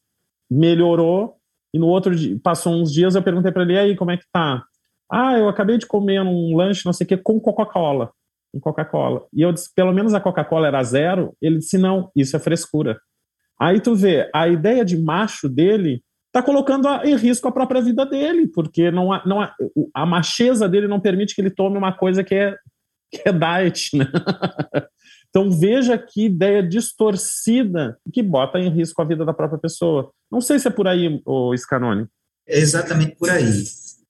[SPEAKER 2] melhorou, e no outro dia, passou uns dias, eu perguntei para ele, aí, como é que tá? Ah, eu acabei de comer um lanche, não sei o que, com Coca-Cola. Com Coca-Cola. E eu disse, pelo menos a Coca-Cola era zero? Ele disse, não, isso é frescura. Aí tu vê, a ideia de macho dele está colocando em risco a própria vida dele, porque não há, não há, a macheza dele não permite que ele tome uma coisa que é, que é diet, né? [laughs] Então veja que ideia distorcida que bota em risco a vida da própria pessoa. Não sei se é por aí, o Scanone.
[SPEAKER 5] É exatamente por aí.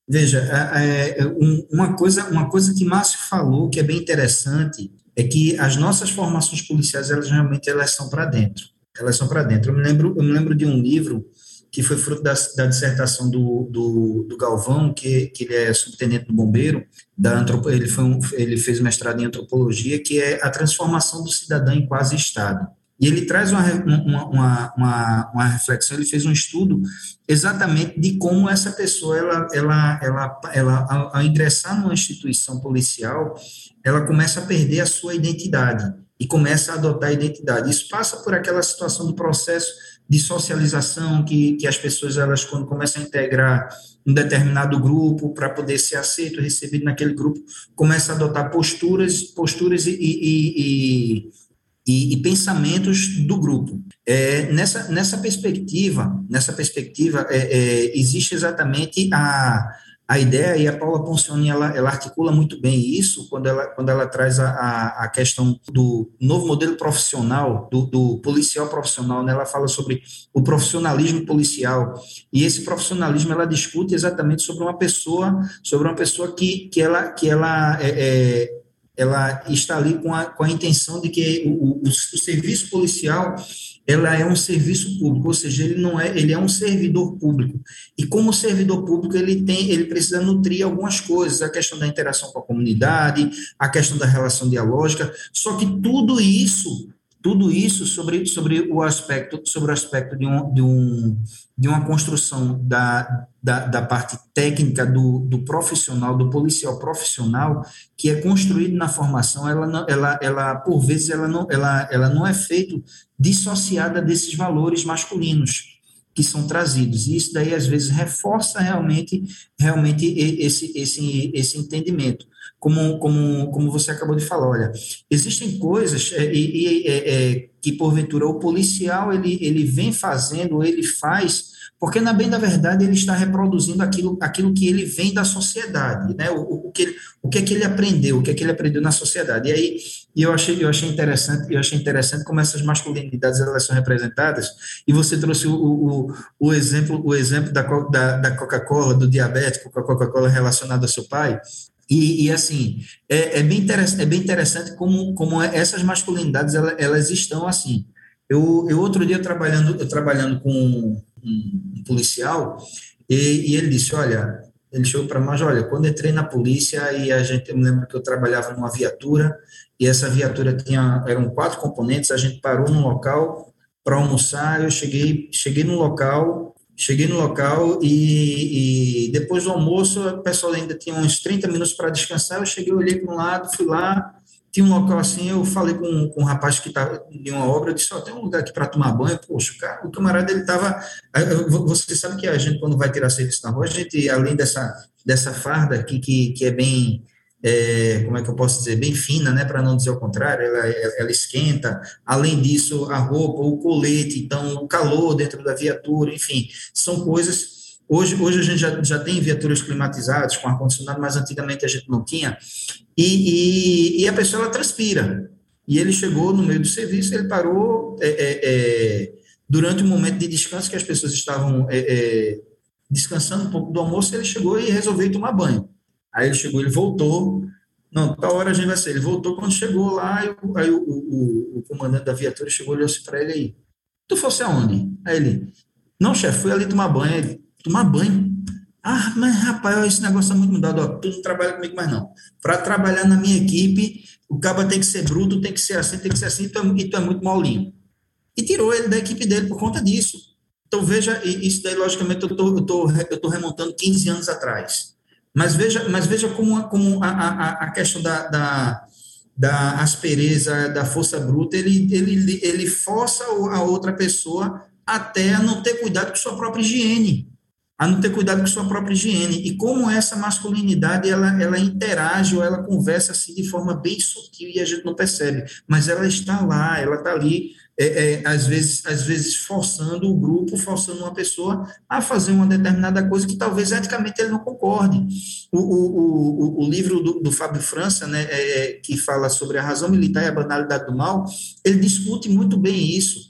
[SPEAKER 5] Veja, é, é, uma, coisa, uma coisa que Márcio falou que é bem interessante é que as nossas formações policiais, elas realmente elas são para dentro. Elas são para dentro. Eu me, lembro, eu me lembro de um livro que foi fruto da, da dissertação do, do, do, Galvão, que, que ele é subtenente do bombeiro, da antropo, ele, foi um, ele fez mestrado em antropologia, que é a transformação do cidadão em quase Estado. E ele traz uma, uma, uma, uma, reflexão, ele fez um estudo exatamente de como essa pessoa, ela, ela, ela, ela ao, ao ingressar numa instituição policial, ela começa a perder a sua identidade e começa a adotar a identidade. Isso passa por aquela situação do processo de socialização que, que as pessoas elas quando começam a integrar um determinado grupo para poder ser aceito recebido naquele grupo começa a adotar posturas posturas e, e, e, e, e pensamentos do grupo. É, nessa nessa perspectiva nessa perspectiva é, é, existe exatamente a a ideia, e a Paula Poncioni, ela, ela articula muito bem isso quando ela, quando ela traz a, a, questão do novo modelo profissional, do, do, policial profissional, né? ela fala sobre o profissionalismo policial, e esse profissionalismo, ela discute exatamente sobre uma pessoa, sobre uma pessoa que, que ela, que ela é, é ela está ali com a, com a intenção de que o, o, o serviço policial ela é um serviço público, ou seja, ele não é, ele é um servidor público. E como servidor público, ele tem, ele precisa nutrir algumas coisas, a questão da interação com a comunidade, a questão da relação dialógica, só que tudo isso tudo isso sobre, sobre o aspecto sobre o aspecto de, um, de, um, de uma construção da, da, da parte técnica do, do profissional, do policial profissional, que é construído na formação, ela, não, ela, ela por vezes, ela não, ela, ela não é feito dissociada desses valores masculinos que são trazidos. E isso daí, às vezes, reforça realmente, realmente esse, esse, esse entendimento como, como, como você acabou de falar, olha, existem coisas é, e, é, é, que, porventura, o policial ele, ele vem fazendo, ele faz, porque, na bem da verdade, ele está reproduzindo aquilo, aquilo que ele vem da sociedade, né? o, o, que ele, o que é que ele aprendeu, o que é que ele aprendeu na sociedade. E aí, eu achei, eu achei interessante, eu achei interessante como essas masculinidades elas são representadas, e você trouxe o, o, o exemplo, o exemplo da, da, da Coca-Cola, do diabético com a Coca-Cola relacionado ao seu pai, e, e, assim, é, é, bem é bem interessante como, como essas masculinidades elas, elas estão assim. Eu, eu outro dia trabalhando, eu trabalhando com um, um policial e, e, ele disse, olha, ele chegou para nós, olha, quando entrei na polícia e a gente, eu me lembro que eu trabalhava numa viatura e essa viatura tinha, eram quatro componentes, a gente parou num local para almoçar, eu cheguei, cheguei no local Cheguei no local e, e, depois do almoço, o pessoal ainda tinha uns 30 minutos para descansar. Eu cheguei, olhei para um lado, fui lá, tinha um local assim, eu falei com, com um rapaz que estava de uma obra, eu disse, ó, tem um lugar aqui para tomar banho, poxa, cara, o camarada, ele estava, você sabe que a gente, quando vai tirar serviço na rua, a gente, além dessa, dessa farda aqui, que, que é bem, é, como é que eu posso dizer, bem fina, né, para não dizer o contrário, ela, ela esquenta, além disso, a roupa, o colete, então, o calor dentro da viatura, enfim, são coisas Hoje, hoje a gente já, já tem viaturas climatizadas com ar-condicionado, mas antigamente a gente não tinha. E, e, e, a pessoa ela transpira. E ele chegou no meio do serviço, ele parou é, é, é, durante um momento de descanso que as pessoas estavam é, é, descansando um pouco do almoço, ele chegou e resolveu tomar banho. Aí ele chegou, ele voltou. Não, tal hora a gente vai ser. Ele voltou quando chegou lá, aí, aí o, o, o, comandante da viatura chegou e olhou assim para ele aí. Tu fosse aonde? Aí ele, não, chefe, fui ali tomar banho. Ele, tomar banho. Ah, mas rapaz, esse negócio é muito mudado. Ó, tu não trabalha comigo mais não. Para trabalhar na minha equipe, o cabo tem que ser bruto, tem que ser assim, tem que ser assim, e tu é, e tu é muito molinho. E tirou ele da equipe dele por conta disso. Então, veja, isso daí, logicamente, eu eu tô remontando 15 anos atrás. Mas veja, mas veja como, como a, a, a questão da, da, da aspereza, da força bruta, ele, ele, ele força a outra pessoa até a não ter cuidado com sua própria higiene a não ter cuidado com sua própria higiene. E como essa masculinidade, ela, ela interage ou ela conversa assim de forma bem sutil e a gente não percebe, mas ela está lá, ela está ali, é, é, às, vezes, às vezes forçando o grupo, forçando uma pessoa a fazer uma determinada coisa que talvez eticamente ele não concorde. O, o, o, o livro do, do Fábio França, né, é, é, que fala sobre a razão militar e a banalidade do mal, ele discute muito bem isso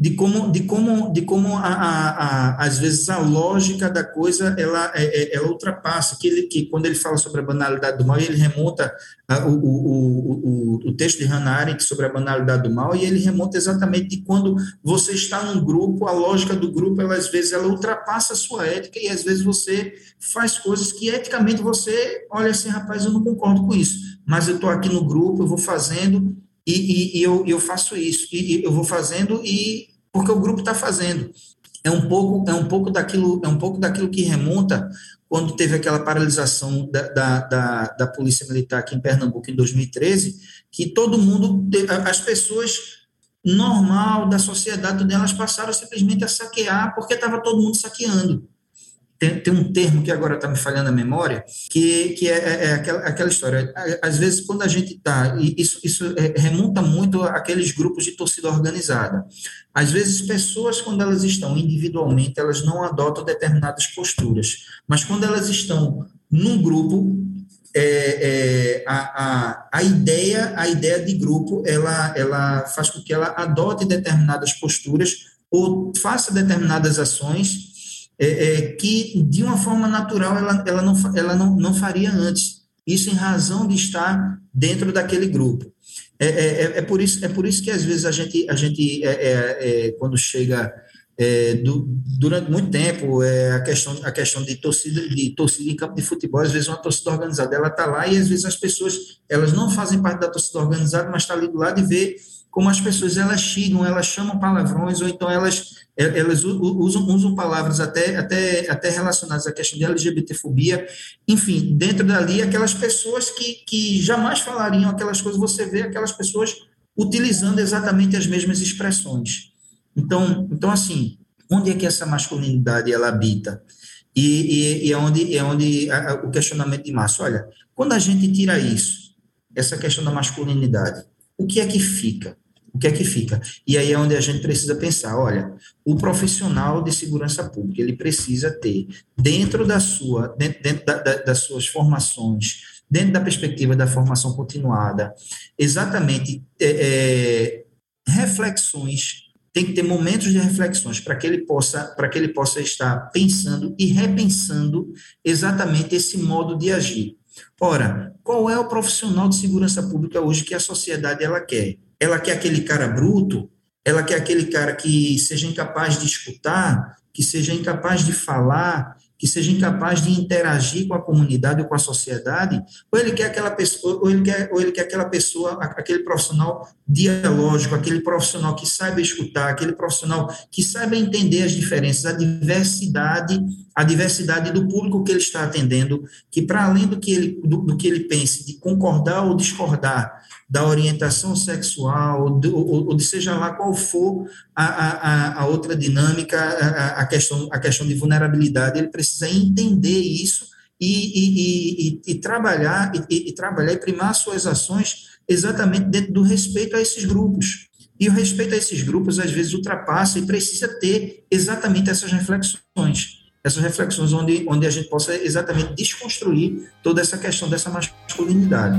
[SPEAKER 5] de como, de como, de como a, a, a, às vezes a lógica da coisa ela, é, é, ela ultrapassa, que, ele, que quando ele fala sobre a banalidade do mal, ele remonta a, o, o, o, o texto de Hannah Arendt sobre a banalidade do mal, e ele remonta exatamente de quando você está num grupo, a lógica do grupo, ela, às vezes, ela ultrapassa a sua ética, e às vezes você faz coisas que eticamente você olha assim, rapaz, eu não concordo com isso, mas eu estou aqui no grupo, eu vou fazendo, e, e, e eu, eu faço isso, e, e eu vou fazendo, e porque o grupo está fazendo. É um pouco, é um pouco daquilo, é um pouco daquilo que remonta quando teve aquela paralisação da, da, da, da polícia militar aqui em Pernambuco em 2013, que todo mundo, as pessoas normal da sociedade delas passaram simplesmente a saquear porque estava todo mundo saqueando tem, tem um termo que agora está me falhando a memória, que, que é, é, é aquela, aquela história. Às vezes, quando a gente está. Isso, isso é, remonta muito àqueles grupos de torcida organizada. Às vezes, pessoas, quando elas estão individualmente, elas não adotam determinadas posturas. Mas quando elas estão num grupo, é, é, a, a, a, ideia a ideia de grupo ela, ela faz com que ela adote determinadas posturas ou faça determinadas ações é, é, que de uma forma natural ela, ela, não, ela não, não faria antes. Isso em razão de estar dentro daquele grupo. É, é, é, é por, isso, é por isso que às vezes a gente, a gente é, é quando chega do, durante muito tempo a questão a questão de torcida de torcida em campo de futebol às vezes uma torcida organizada está lá e às vezes as pessoas elas não fazem parte da torcida organizada mas está ali do lado e vê como as pessoas elas xingam, elas chamam palavrões, ou então elas, elas usam, usam palavras até, até, até relacionadas à questão de LGBTfobia. Enfim, dentro dali, aquelas pessoas que, que jamais falariam aquelas coisas, você vê aquelas pessoas utilizando exatamente as mesmas expressões. Então, então assim, onde é que essa masculinidade ela habita? E, e, e é onde, é onde a, a, o questionamento de Márcio, olha, quando a gente tira isso, essa questão da masculinidade, o que é que fica? O que é que fica? E aí é onde a gente precisa pensar, olha, o profissional de segurança pública, ele precisa ter, dentro da sua, dentro, dentro da, da, das suas formações, dentro da perspectiva da formação continuada, exatamente é, é, reflexões, tem que ter momentos de reflexões para que ele possa, para que ele possa estar pensando e repensando exatamente esse modo de agir. Ora, qual é o profissional de segurança pública hoje que a sociedade ela quer? Ela quer aquele cara bruto? Ela quer aquele cara que seja incapaz de escutar, que seja incapaz de falar, que seja incapaz de interagir com a comunidade ou com a sociedade, ou ele quer aquela pessoa, ou ele quer, ou ele quer aquela pessoa, aquele profissional dialógico, aquele profissional que saiba escutar, aquele profissional que saiba entender as diferenças, a diversidade, a diversidade do público que ele está atendendo, que para além do que, ele, do, do, que ele pense, de concordar ou discordar da orientação sexual, ou de, ou, ou de seja lá qual for a, a, a outra dinâmica, a, a, questão, a questão de vulnerabilidade, ele precisa entender isso e, e, e, e trabalhar, e, trabalhar e primar suas ações exatamente dentro do respeito a esses grupos. E o respeito a esses grupos, às vezes, ultrapassa e precisa ter exatamente essas reflexões. Essas reflexões onde, onde a gente possa exatamente desconstruir toda essa questão dessa masculinidade.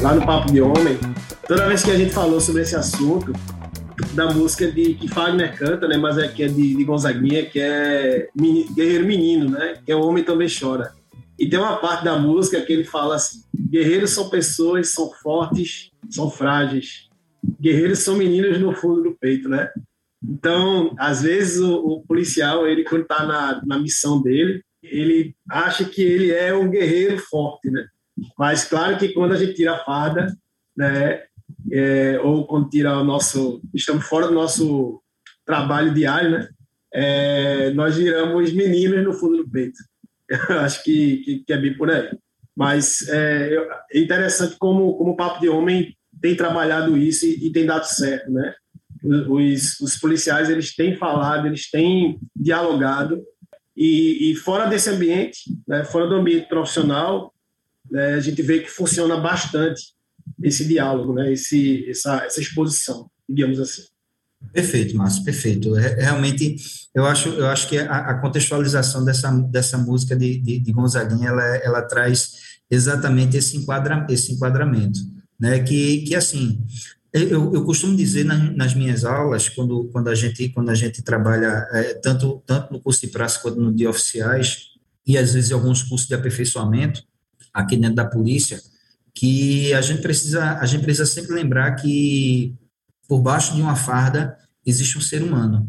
[SPEAKER 4] Lá no Papo de Homem, toda vez que a gente falou sobre esse assunto, da música de que Fagner canta, né? Mas é que é de, de Gonzaguinha, que é Guerreiro Menino, né? Que é o homem também chora. E tem uma parte da música que ele fala assim: guerreiros são pessoas, são fortes, são frágeis. Guerreiros são meninos no fundo do peito, né? Então, às vezes o, o policial, ele quando está na, na missão dele, ele acha que ele é um guerreiro forte, né? Mas claro que quando a gente tira a farda, né, é, ou quando tira o nosso, estamos fora do nosso trabalho diário, né? É, nós viramos meninos no fundo do peito. Eu [laughs] acho que, que, que, é bem por aí. Mas é, é, interessante como, como o Papo de Homem tem trabalhado isso e, e tem dado certo, né? Os, os, policiais eles têm falado, eles têm dialogado e, e fora desse ambiente, né, fora do ambiente profissional, né, a gente vê que funciona bastante esse diálogo, né? esse, essa, essa exposição, digamos assim.
[SPEAKER 5] Perfeito, Márcio, perfeito. Realmente, eu acho, eu acho que a, a contextualização dessa, dessa música de, de, de Gonzaguinha, ela, ela traz exatamente esse, enquadra, esse enquadramento, né, que, que assim, eu, eu costumo dizer nas, nas, minhas aulas, quando, quando, a gente, quando a gente trabalha é, tanto, tanto no curso de praça quanto no de oficiais, e às vezes alguns cursos de aperfeiçoamento, aqui dentro da polícia, que a gente precisa a gente precisa sempre lembrar que por baixo de uma farda existe um ser humano,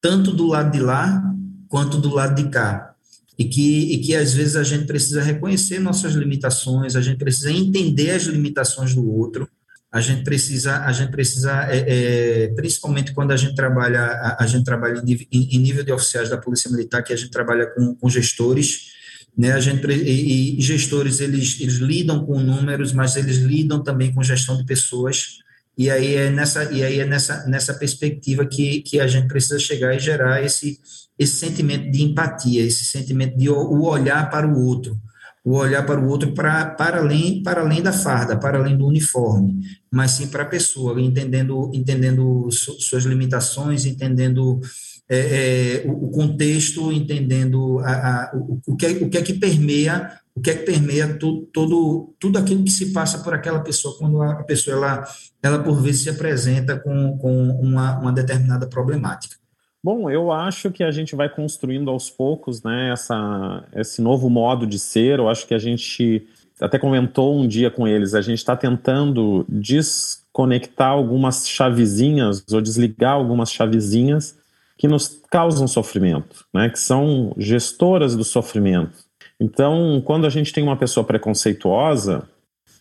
[SPEAKER 5] tanto do lado de lá quanto do lado de cá. E que, e que às vezes a gente precisa reconhecer nossas limitações, a gente precisa entender as limitações do outro, a gente precisa, a gente precisa é, é, principalmente quando a gente trabalha, a, a gente trabalha em, em, nível de oficiais da Polícia Militar, que a gente trabalha com, com gestores, né, a gente, e, e gestores, eles, eles lidam com números, mas eles lidam também com gestão de pessoas, e aí é nessa, e aí é nessa, nessa perspectiva que, que a gente precisa chegar e gerar esse, esse sentimento de empatia, esse sentimento de o olhar para o outro, o olhar para o outro para, para, além, para além da farda, para além do uniforme, mas sim para a pessoa, entendendo, entendendo suas limitações, entendendo é, é, o, contexto, entendendo a, a, o, o, que é, o que é que permeia o que é que permeia todo, tudo aquilo que se passa por aquela pessoa quando a pessoa ela, ela por vezes se apresenta com, com uma, uma determinada problemática.
[SPEAKER 2] Bom, eu acho que a gente vai construindo aos poucos, né, essa, esse novo modo de ser. Eu acho que a gente até comentou um dia com eles, a gente está tentando desconectar algumas chavezinhas ou desligar algumas chavezinhas que nos causam sofrimento, né, que são gestoras do sofrimento. Então, quando a gente tem uma pessoa preconceituosa,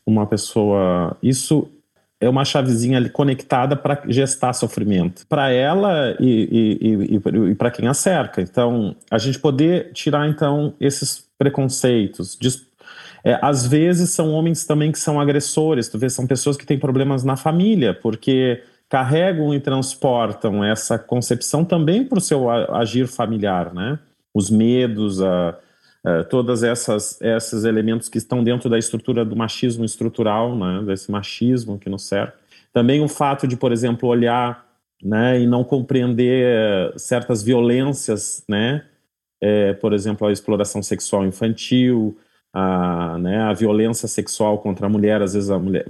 [SPEAKER 2] uma pessoa. Isso é uma chavezinha ali conectada para gestar sofrimento, para ela e, e, e, e para quem a cerca. Então, a gente poder tirar então esses preconceitos. É, às vezes são homens também que são agressores, tu vê, são pessoas que têm problemas na família, porque carregam e transportam essa concepção também para o seu agir familiar, né? Os medos, a, a, todas essas esses elementos que estão dentro da estrutura do machismo estrutural, né? Desse machismo que nos cerca. Também o fato de, por exemplo, olhar, né? E não compreender certas violências, né? É, por exemplo, a exploração sexual infantil, a, né, a violência sexual contra a mulher, às vezes a mulher,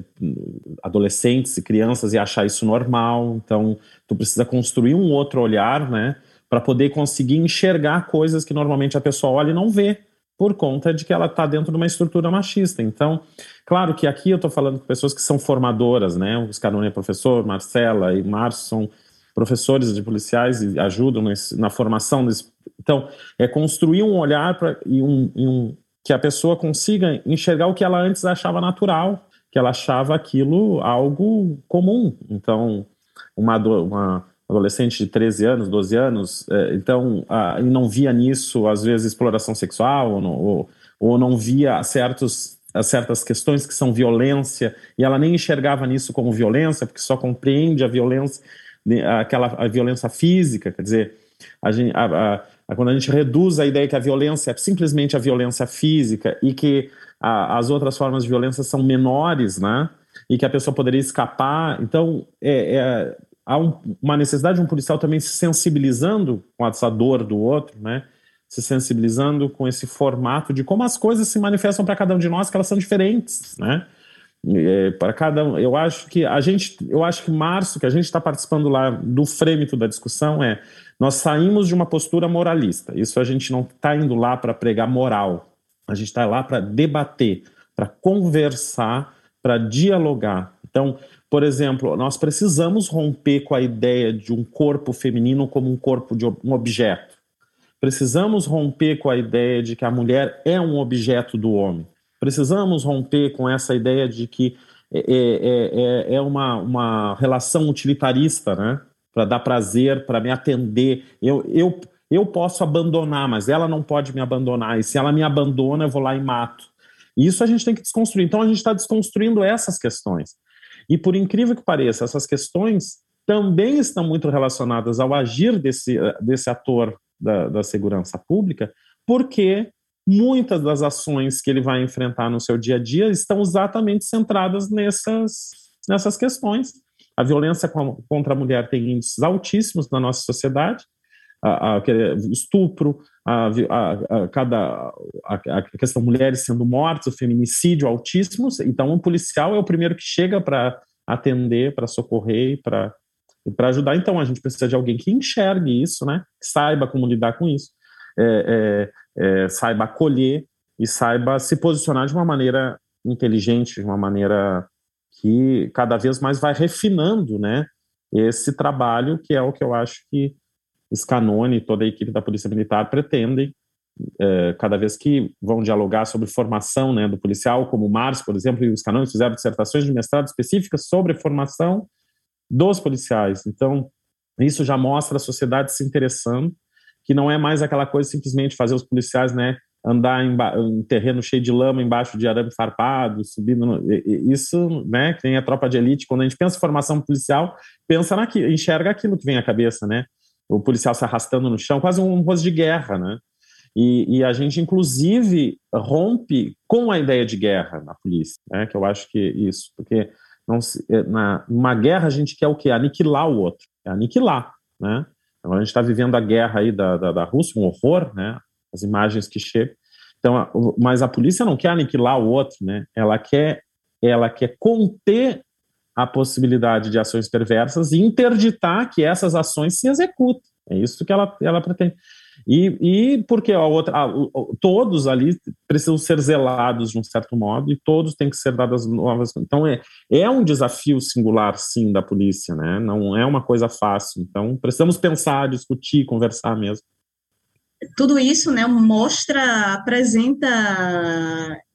[SPEAKER 2] adolescentes e crianças, e achar isso normal. Então, tu precisa construir um outro olhar, né, para poder conseguir enxergar coisas que normalmente a pessoa olha e não vê, por conta de que ela está dentro de uma estrutura machista. Então, claro que aqui eu estou falando com pessoas que são formadoras, né, os Carone é professor, Marcela e Marson, professores de policiais ajudam nesse, na formação desse. Então, é construir um olhar pra, e, um, e um que a pessoa consiga enxergar o que ela antes achava natural, que ela achava aquilo algo comum. Então, uma, uma adolescente de 13 anos, 12 anos, é, então, e não via nisso, às vezes, exploração sexual, ou, ou, ou não via certos certas questões que são violência, e ela nem enxergava nisso como violência, porque só compreende a violência, aquela a violência física, quer dizer, a gente, a, a, quando a gente reduz a ideia que a violência é simplesmente a violência física e que as outras formas de violência são menores, né? E que a pessoa poderia escapar. Então, é, é, há um, uma necessidade de um policial também se sensibilizando com essa dor do outro, né? se sensibilizando com esse formato de como as coisas se manifestam para cada um de nós, que elas são diferentes, né? É, para cada um, eu acho que a gente, eu acho que março que a gente está participando lá do frêmito da discussão é nós saímos de uma postura moralista. Isso a gente não está indo lá para pregar moral. A gente está lá para debater, para conversar, para dialogar. Então, por exemplo, nós precisamos romper com a ideia de um corpo feminino como um corpo de um objeto. Precisamos romper com a ideia de que a mulher é um objeto do homem. Precisamos romper com essa ideia de que é, é, é, é uma, uma relação utilitarista, né? Para dar prazer, para me atender. Eu, eu, eu posso abandonar, mas ela não pode me abandonar. E se ela me abandona, eu vou lá e mato. Isso a gente tem que desconstruir. Então a gente está desconstruindo essas questões. E por incrível que pareça, essas questões também estão muito relacionadas ao agir desse, desse ator da, da segurança pública, porque muitas das ações que ele vai enfrentar no seu dia a dia estão exatamente centradas nessas, nessas questões. A violência contra a mulher tem índices altíssimos na nossa sociedade, a, a, estupro, a, a, cada, a, questão mulheres sendo mortas, o feminicídio altíssimos. Então, o policial é o primeiro que chega para atender, para socorrer para para ajudar, então, a gente precisa de alguém que enxergue isso, né? Que saiba como lidar com isso, é, é, é, saiba acolher e saiba se posicionar de uma maneira inteligente, de uma maneira que cada vez mais vai refinando, né? Esse trabalho que é o que eu acho que Scanone e toda a equipe da Polícia Militar pretendem é, cada vez que vão dialogar sobre formação né, do policial, como o Márcio, por exemplo, e os Canones fizeram dissertações de mestrado específicas sobre formação dos policiais. Então, isso já mostra a sociedade se interessando, que não é mais aquela coisa simplesmente fazer os policiais, né, andar em, em terreno cheio de lama embaixo de arame farpado, subindo. No, isso, né, tem a tropa de elite. Quando a gente pensa em formação policial, pensa naquilo, enxerga aquilo que vem à cabeça, né? O policial se arrastando no chão, quase um rosto de guerra, né? E, e, a gente, inclusive, rompe com a ideia de guerra na polícia, né? Que eu acho que isso, porque não se, é, na, numa guerra a gente quer o quê? Aniquilar o outro, é aniquilar, né? Agora a gente está vivendo a guerra aí da, da, da, Rússia, um horror, né? As imagens que chegam. Então, mas a polícia não quer aniquilar o outro, né? Ela quer, ela quer conter a possibilidade de ações perversas e interditar que essas ações se executem. É isso que ela, ela pretende. E, e porque a outra, a, todos ali precisam ser zelados de um certo modo e todos têm que ser dadas novas. Então é, é um desafio singular, sim, da polícia, né? Não é uma coisa fácil. Então precisamos pensar, discutir, conversar mesmo.
[SPEAKER 3] Tudo isso, né, mostra, apresenta,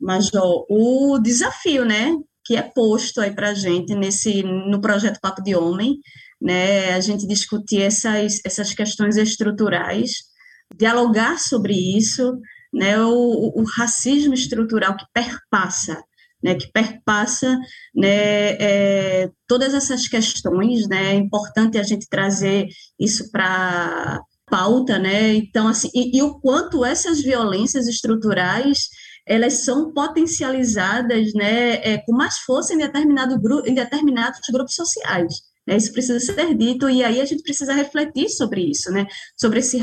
[SPEAKER 3] Major, o desafio, né, que é posto aí para a gente nesse no projeto Papo de Homem, né, a gente discutir essas, essas questões estruturais dialogar sobre isso, né, o, o racismo estrutural que perpassa né, que perpassa né, é, todas essas questões, né, é importante a gente trazer isso para pauta, né, então, assim, e, e, o quanto essas violências estruturais, elas são potencializadas, né, é, com mais força em, determinado grupo, em determinados grupos sociais, né, isso precisa ser dito, e aí a gente precisa refletir sobre isso, né, sobre esse,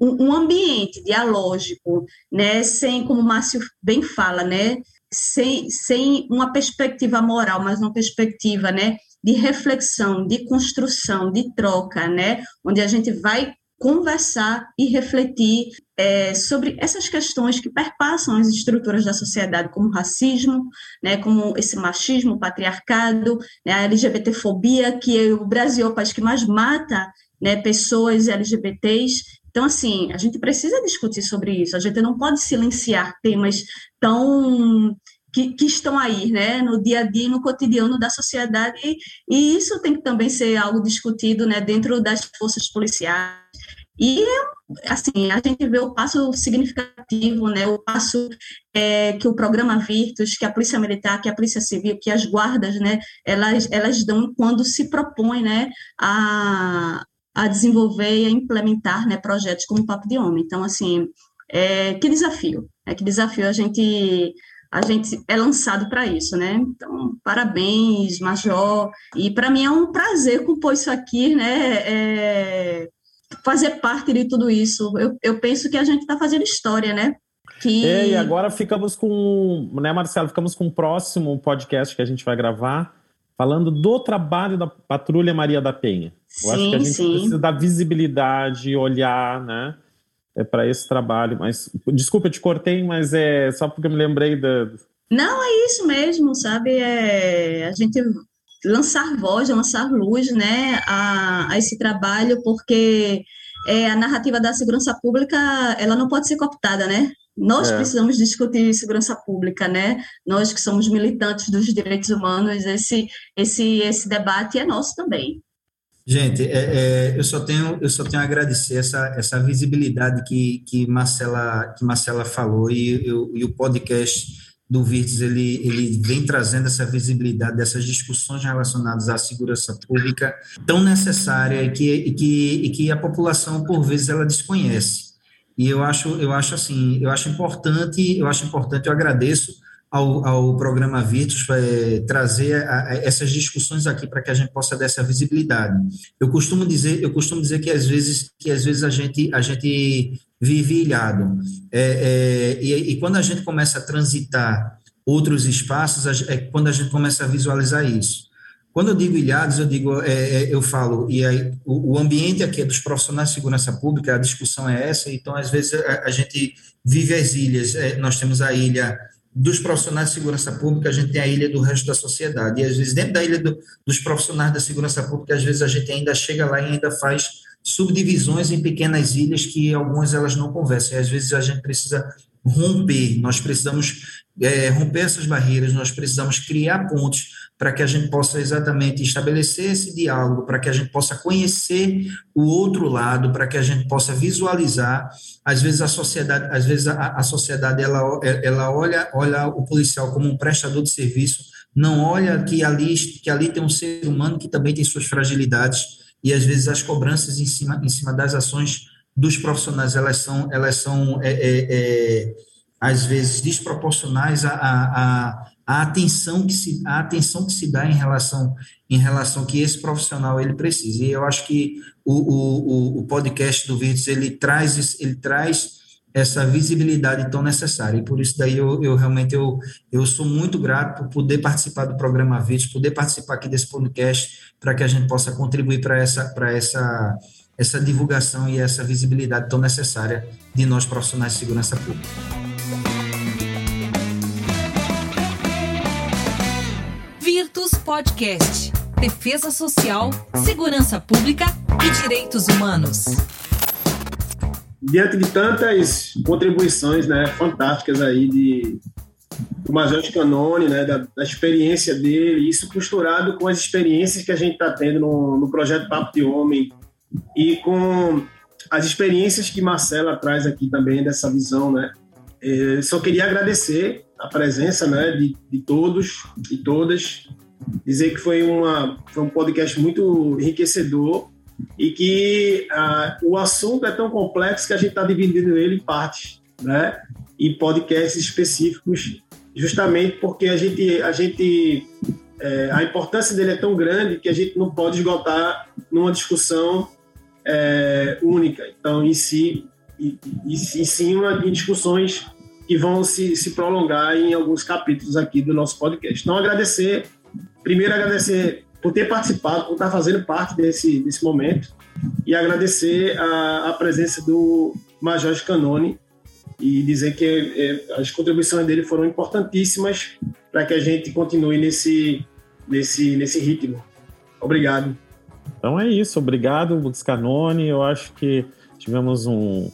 [SPEAKER 3] um, um ambiente dialógico, né, sem, como o Márcio bem fala, né, sem, sem uma perspectiva moral, mas uma perspectiva, né, de reflexão, de construção, de troca, né, onde a gente vai conversar e refletir é, sobre essas questões que perpassam as estruturas da sociedade, como racismo, né, como esse machismo, patriarcado, né, a LGBTfobia, que o Brasil é o país que mais mata né, pessoas LGBTs. Então, assim, a gente precisa discutir sobre isso, a gente não pode silenciar temas tão que, que, estão aí, né, no dia a dia, no cotidiano da sociedade, e, e isso tem que também ser algo discutido, né, dentro das forças policiais. E, assim, a gente vê o passo significativo, né, o passo é, que o programa Virtus, que a Polícia Militar, que a Polícia Civil, que as guardas, né, elas, elas dão quando se propõem, né, a, a desenvolver e a implementar, né, projetos como o Papo de Homem. Então, assim, é, que desafio, é que desafio a gente a gente é lançado para isso, né? Então, parabéns, Major. E para mim é um prazer compor isso aqui, né? É, fazer parte de tudo isso. Eu, eu penso que a gente está fazendo história, né?
[SPEAKER 2] Que... É, e agora ficamos com, né, Marcelo? Ficamos com o próximo podcast que a gente vai gravar, falando do trabalho da Patrulha Maria da Penha. Eu sim, acho que a gente sim. precisa dar visibilidade, olhar, né? é para esse trabalho. Mas desculpa, eu te cortei, mas é só porque eu me lembrei da.
[SPEAKER 3] Não, é isso mesmo, sabe? É a gente lançar voz, lançar luz, né, a, a esse trabalho, porque é, a narrativa da segurança pública, ela não pode ser cooptada, né? Nós é. precisamos discutir segurança pública, né? Nós que somos militantes dos direitos humanos, esse, esse, esse debate é nosso também.
[SPEAKER 5] Gente, é, é, eu só tenho eu só tenho a agradecer essa, essa visibilidade que, que Marcela que Marcela falou e, eu, e o podcast do Virtus ele ele vem trazendo essa visibilidade dessas discussões relacionadas à segurança pública tão necessária e que e que, e que a população por vezes ela desconhece. E eu acho eu acho assim eu acho importante eu acho importante eu agradeço ao, ao programa Virtus é, trazer a, a essas discussões aqui para que a gente possa dar essa visibilidade. Eu costumo dizer, eu costumo dizer que às vezes que às vezes a gente a gente vive ilhado é, é, e, e, quando a gente começa a transitar outros espaços é quando a gente começa a visualizar isso. Quando eu digo ilhados, eu digo, é, é, eu falo, e aí, o, o, ambiente aqui é dos profissionais de segurança pública, a discussão é essa, então às vezes a, a gente vive as ilhas, é, nós temos a ilha dos profissionais de segurança pública, a gente tem a ilha do resto da sociedade. E às vezes, dentro da ilha do, dos profissionais da segurança pública, às vezes a gente ainda chega lá e ainda faz subdivisões em pequenas ilhas que algumas elas não conversam. E às vezes a gente precisa romper, nós precisamos é, romper essas barreiras, nós precisamos criar pontos para que a gente possa exatamente estabelecer esse diálogo, para que a gente possa conhecer o outro lado, para que a gente possa visualizar. Às vezes a sociedade, às vezes a, a sociedade ela, ela olha, olha o policial como um prestador de serviço, não olha que ali, que ali tem um ser humano que também tem suas fragilidades e às vezes as cobranças em cima, em cima das ações dos profissionais elas são, elas são é, é, é, às vezes desproporcionais a, a, a atenção que se a atenção que se dá em relação em relação que esse profissional ele precisa e eu acho que o, o, o podcast do Virtus ele traz ele traz essa visibilidade tão necessária e por isso daí eu, eu realmente eu, eu sou muito grato por poder participar do programa Virtus poder participar aqui desse podcast para que a gente possa contribuir para essa para essa essa divulgação e essa visibilidade tão necessária de nós profissionais de segurança pública.
[SPEAKER 6] Podcast. Defesa Social, Segurança Pública e Direitos Humanos.
[SPEAKER 4] Diante de tantas contribuições né, fantásticas aí de, do Major Canone, né, da, da, experiência dele, isso costurado com as experiências que a gente está tendo no, no projeto Papo de Homem e com as experiências que Marcela traz aqui também dessa visão, né? Eu é, só queria agradecer a presença né, de, de todos e todas dizer que foi, uma, foi um podcast muito enriquecedor e que ah, o assunto é tão complexo que a gente está dividindo ele em partes, né? E podcasts específicos, justamente porque a gente, a gente é, a importância dele é tão grande que a gente não pode esgotar numa discussão é, única. Então, em si, em, em cima de discussões que vão se, se prolongar em alguns capítulos aqui do nosso podcast. Então, agradecer Primeiro, agradecer por ter participado, por estar fazendo parte desse, desse momento. e agradecer a, a presença do Major Canone e dizer que é, as contribuições dele foram importantíssimas para que a gente continue nesse, nesse, nesse ritmo. Obrigado.
[SPEAKER 2] Então é isso, obrigado, Lucas Canone. Eu acho que tivemos um,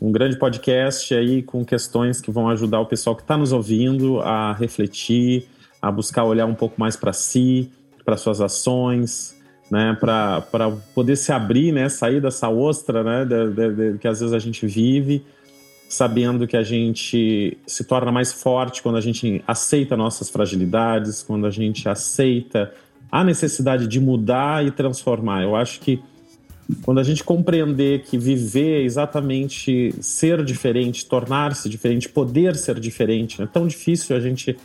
[SPEAKER 2] um grande podcast aí com questões que vão ajudar o pessoal que está nos ouvindo a refletir, a buscar olhar um pouco mais para si, para suas ações, né, para poder se abrir, né, sair dessa ostra, né, de, de, de, que às vezes a gente vive, sabendo que a gente se torna mais forte quando a gente aceita nossas fragilidades, quando a gente aceita a necessidade de mudar e transformar. Eu acho que quando a gente compreender que viver é exatamente ser diferente, tornar-se diferente, poder ser diferente, é tão difícil a gente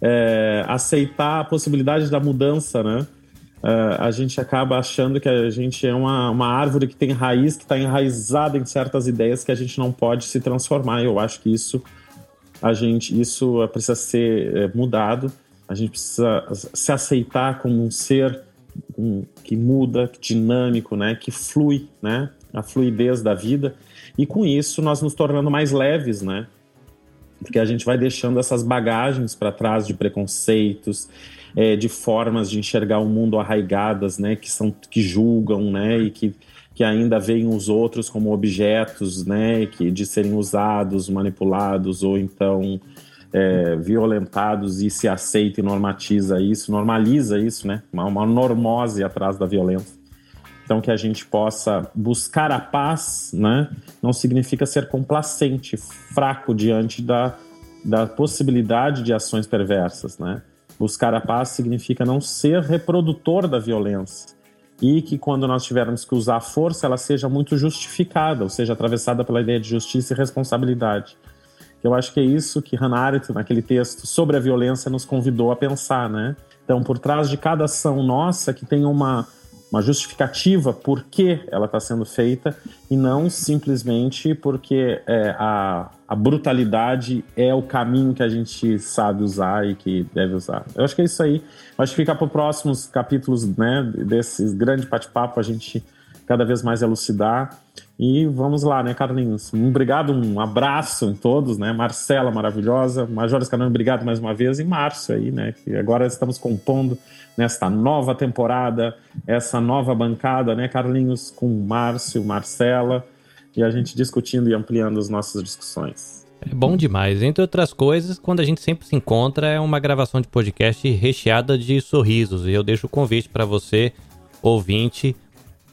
[SPEAKER 2] é, aceitar a possibilidade da mudança, né? É, a gente acaba achando que a gente é uma, uma árvore que tem raiz, que está enraizada em certas ideias que a gente não pode se transformar. Eu acho que isso a gente isso precisa ser é, mudado. A gente precisa se aceitar como um ser que muda, dinâmico, né? Que flui, né? A fluidez da vida. E com isso nós nos tornando mais leves, né? Porque a gente vai deixando essas bagagens para trás de preconceitos, é, de formas de enxergar o mundo arraigadas, né, que são que julgam, né, e que, que ainda veem os outros como objetos, né, que de serem usados, manipulados ou então é, violentados e se aceita e normatiza isso, normaliza isso, né, uma, uma normose atrás da violência. Então, que a gente possa buscar a paz, né? Não significa ser complacente, fraco diante da, da possibilidade de ações perversas, né? Buscar a paz significa não ser reprodutor da violência e que quando nós tivermos que usar a força, ela seja muito justificada, ou seja, atravessada pela ideia de justiça e responsabilidade. Eu acho que é isso que Hannah Arendt, naquele texto sobre a violência, nos convidou a pensar, né? Então, por trás de cada ação nossa que tem uma uma justificativa por que ela está sendo feita e não simplesmente porque é, a, a brutalidade é o caminho que a gente sabe usar e que deve usar. Eu acho que é isso aí. Eu acho que fica para os próximos capítulos né, desse grande bate-papo a gente cada vez mais elucidar. E vamos lá, né, Carlinhos? Um obrigado, um abraço em todos, né? Marcela maravilhosa, Major Escanão, obrigado mais uma vez. E Márcio aí, né? Que agora estamos compondo nesta nova temporada, essa nova bancada, né, Carlinhos, com Márcio, Marcela, e a gente discutindo e ampliando as nossas discussões.
[SPEAKER 1] É bom demais. Entre outras coisas, quando a gente sempre se encontra, é uma gravação de podcast recheada de sorrisos. E eu deixo o convite para você, ouvinte,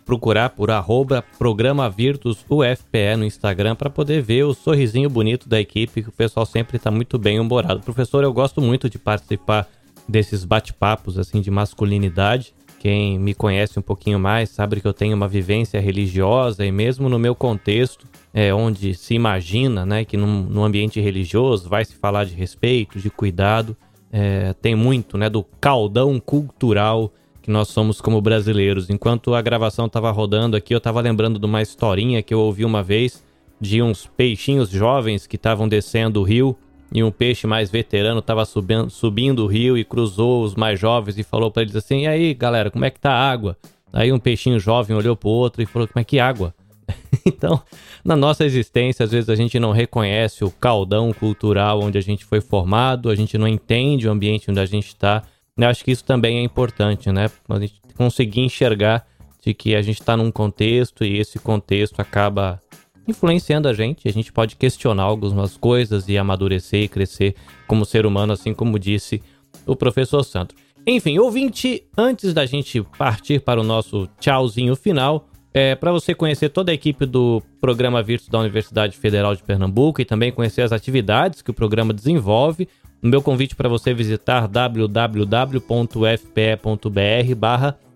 [SPEAKER 1] procurar por arroba programa Virtus UFPE no Instagram para poder ver o sorrisinho bonito da equipe, que o pessoal sempre está muito bem humorado. Professor, eu gosto muito de participar desses bate-papos assim de masculinidade. Quem me conhece um pouquinho mais sabe que eu tenho uma vivência religiosa e mesmo no meu contexto, é, onde se imagina né, que num, num ambiente religioso vai se falar de respeito, de cuidado, é, tem muito né, do caldão cultural que nós somos como brasileiros. Enquanto a gravação estava rodando aqui, eu estava lembrando de uma historinha que eu ouvi uma vez de uns peixinhos jovens que estavam descendo o rio e um peixe mais veterano estava subindo, subindo o rio e cruzou os mais jovens e falou para eles assim: "E aí, galera, como é que tá a água?" Aí um peixinho jovem olhou pro outro e falou: "Como é que água?" [laughs] então, na nossa existência, às vezes a gente não reconhece o caldão cultural onde a gente foi formado, a gente não entende o ambiente onde a gente está eu acho que isso também é importante, né? A gente conseguir enxergar de que a gente está num contexto e esse contexto acaba influenciando a gente. A gente pode questionar algumas coisas e amadurecer e crescer como ser humano, assim como disse o professor Sandro. Enfim, ouvinte, antes da gente partir para o nosso tchauzinho final, é, para você conhecer toda a equipe do programa Virtus da Universidade Federal de Pernambuco e também conhecer as atividades que o programa desenvolve, o meu convite para você visitar www.fpe.br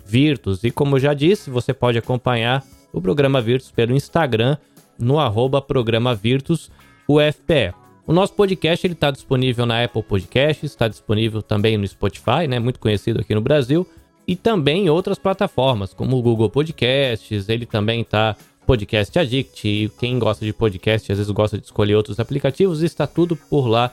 [SPEAKER 1] Virtus. E como eu já disse, você pode acompanhar o programa Virtus pelo Instagram no arroba programa Virtus UFPE. O nosso podcast está disponível na Apple Podcasts, está disponível também no Spotify, né, muito conhecido aqui no Brasil, e também em outras plataformas, como o Google Podcasts, ele também está Podcast Addict, e quem gosta de podcast às vezes gosta de escolher outros aplicativos, está tudo por lá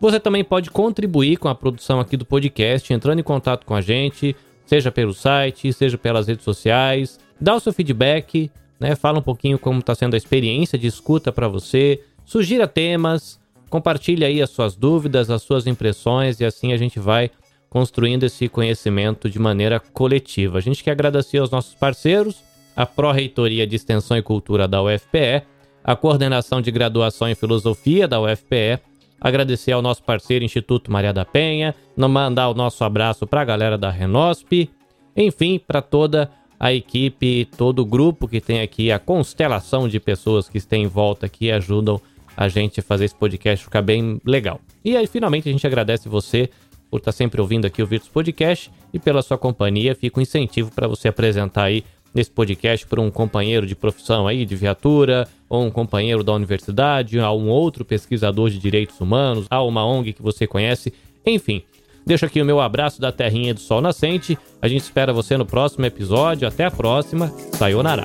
[SPEAKER 1] você também pode contribuir com a produção aqui do podcast, entrando em contato com a gente, seja pelo site, seja pelas redes sociais. dá o seu feedback, né? Fala um pouquinho como está sendo a experiência de escuta para você, sugira temas, compartilhe aí as suas dúvidas, as suas impressões e assim a gente vai construindo esse conhecimento de maneira coletiva. A gente quer agradecer aos nossos parceiros, a Pró-Reitoria de Extensão e Cultura da UFPE, a Coordenação de Graduação em Filosofia da UFPE, agradecer ao nosso parceiro Instituto Maria da Penha, mandar o nosso abraço para a galera da Renosp, enfim, para toda a equipe, todo o grupo que tem aqui, a constelação de pessoas que estão em volta aqui e ajudam a gente a fazer esse podcast ficar bem legal. E aí, finalmente, a gente agradece você por estar sempre ouvindo aqui o Virtus Podcast e pela sua companhia. Fica um incentivo para você apresentar aí nesse podcast para um companheiro de profissão aí, de viatura, ou um companheiro da universidade, a um outro pesquisador de direitos humanos, a uma ONG que você conhece, enfim. Deixo aqui o meu abraço da terrinha do sol nascente. A gente espera você no próximo episódio. Até a próxima. Sayonara.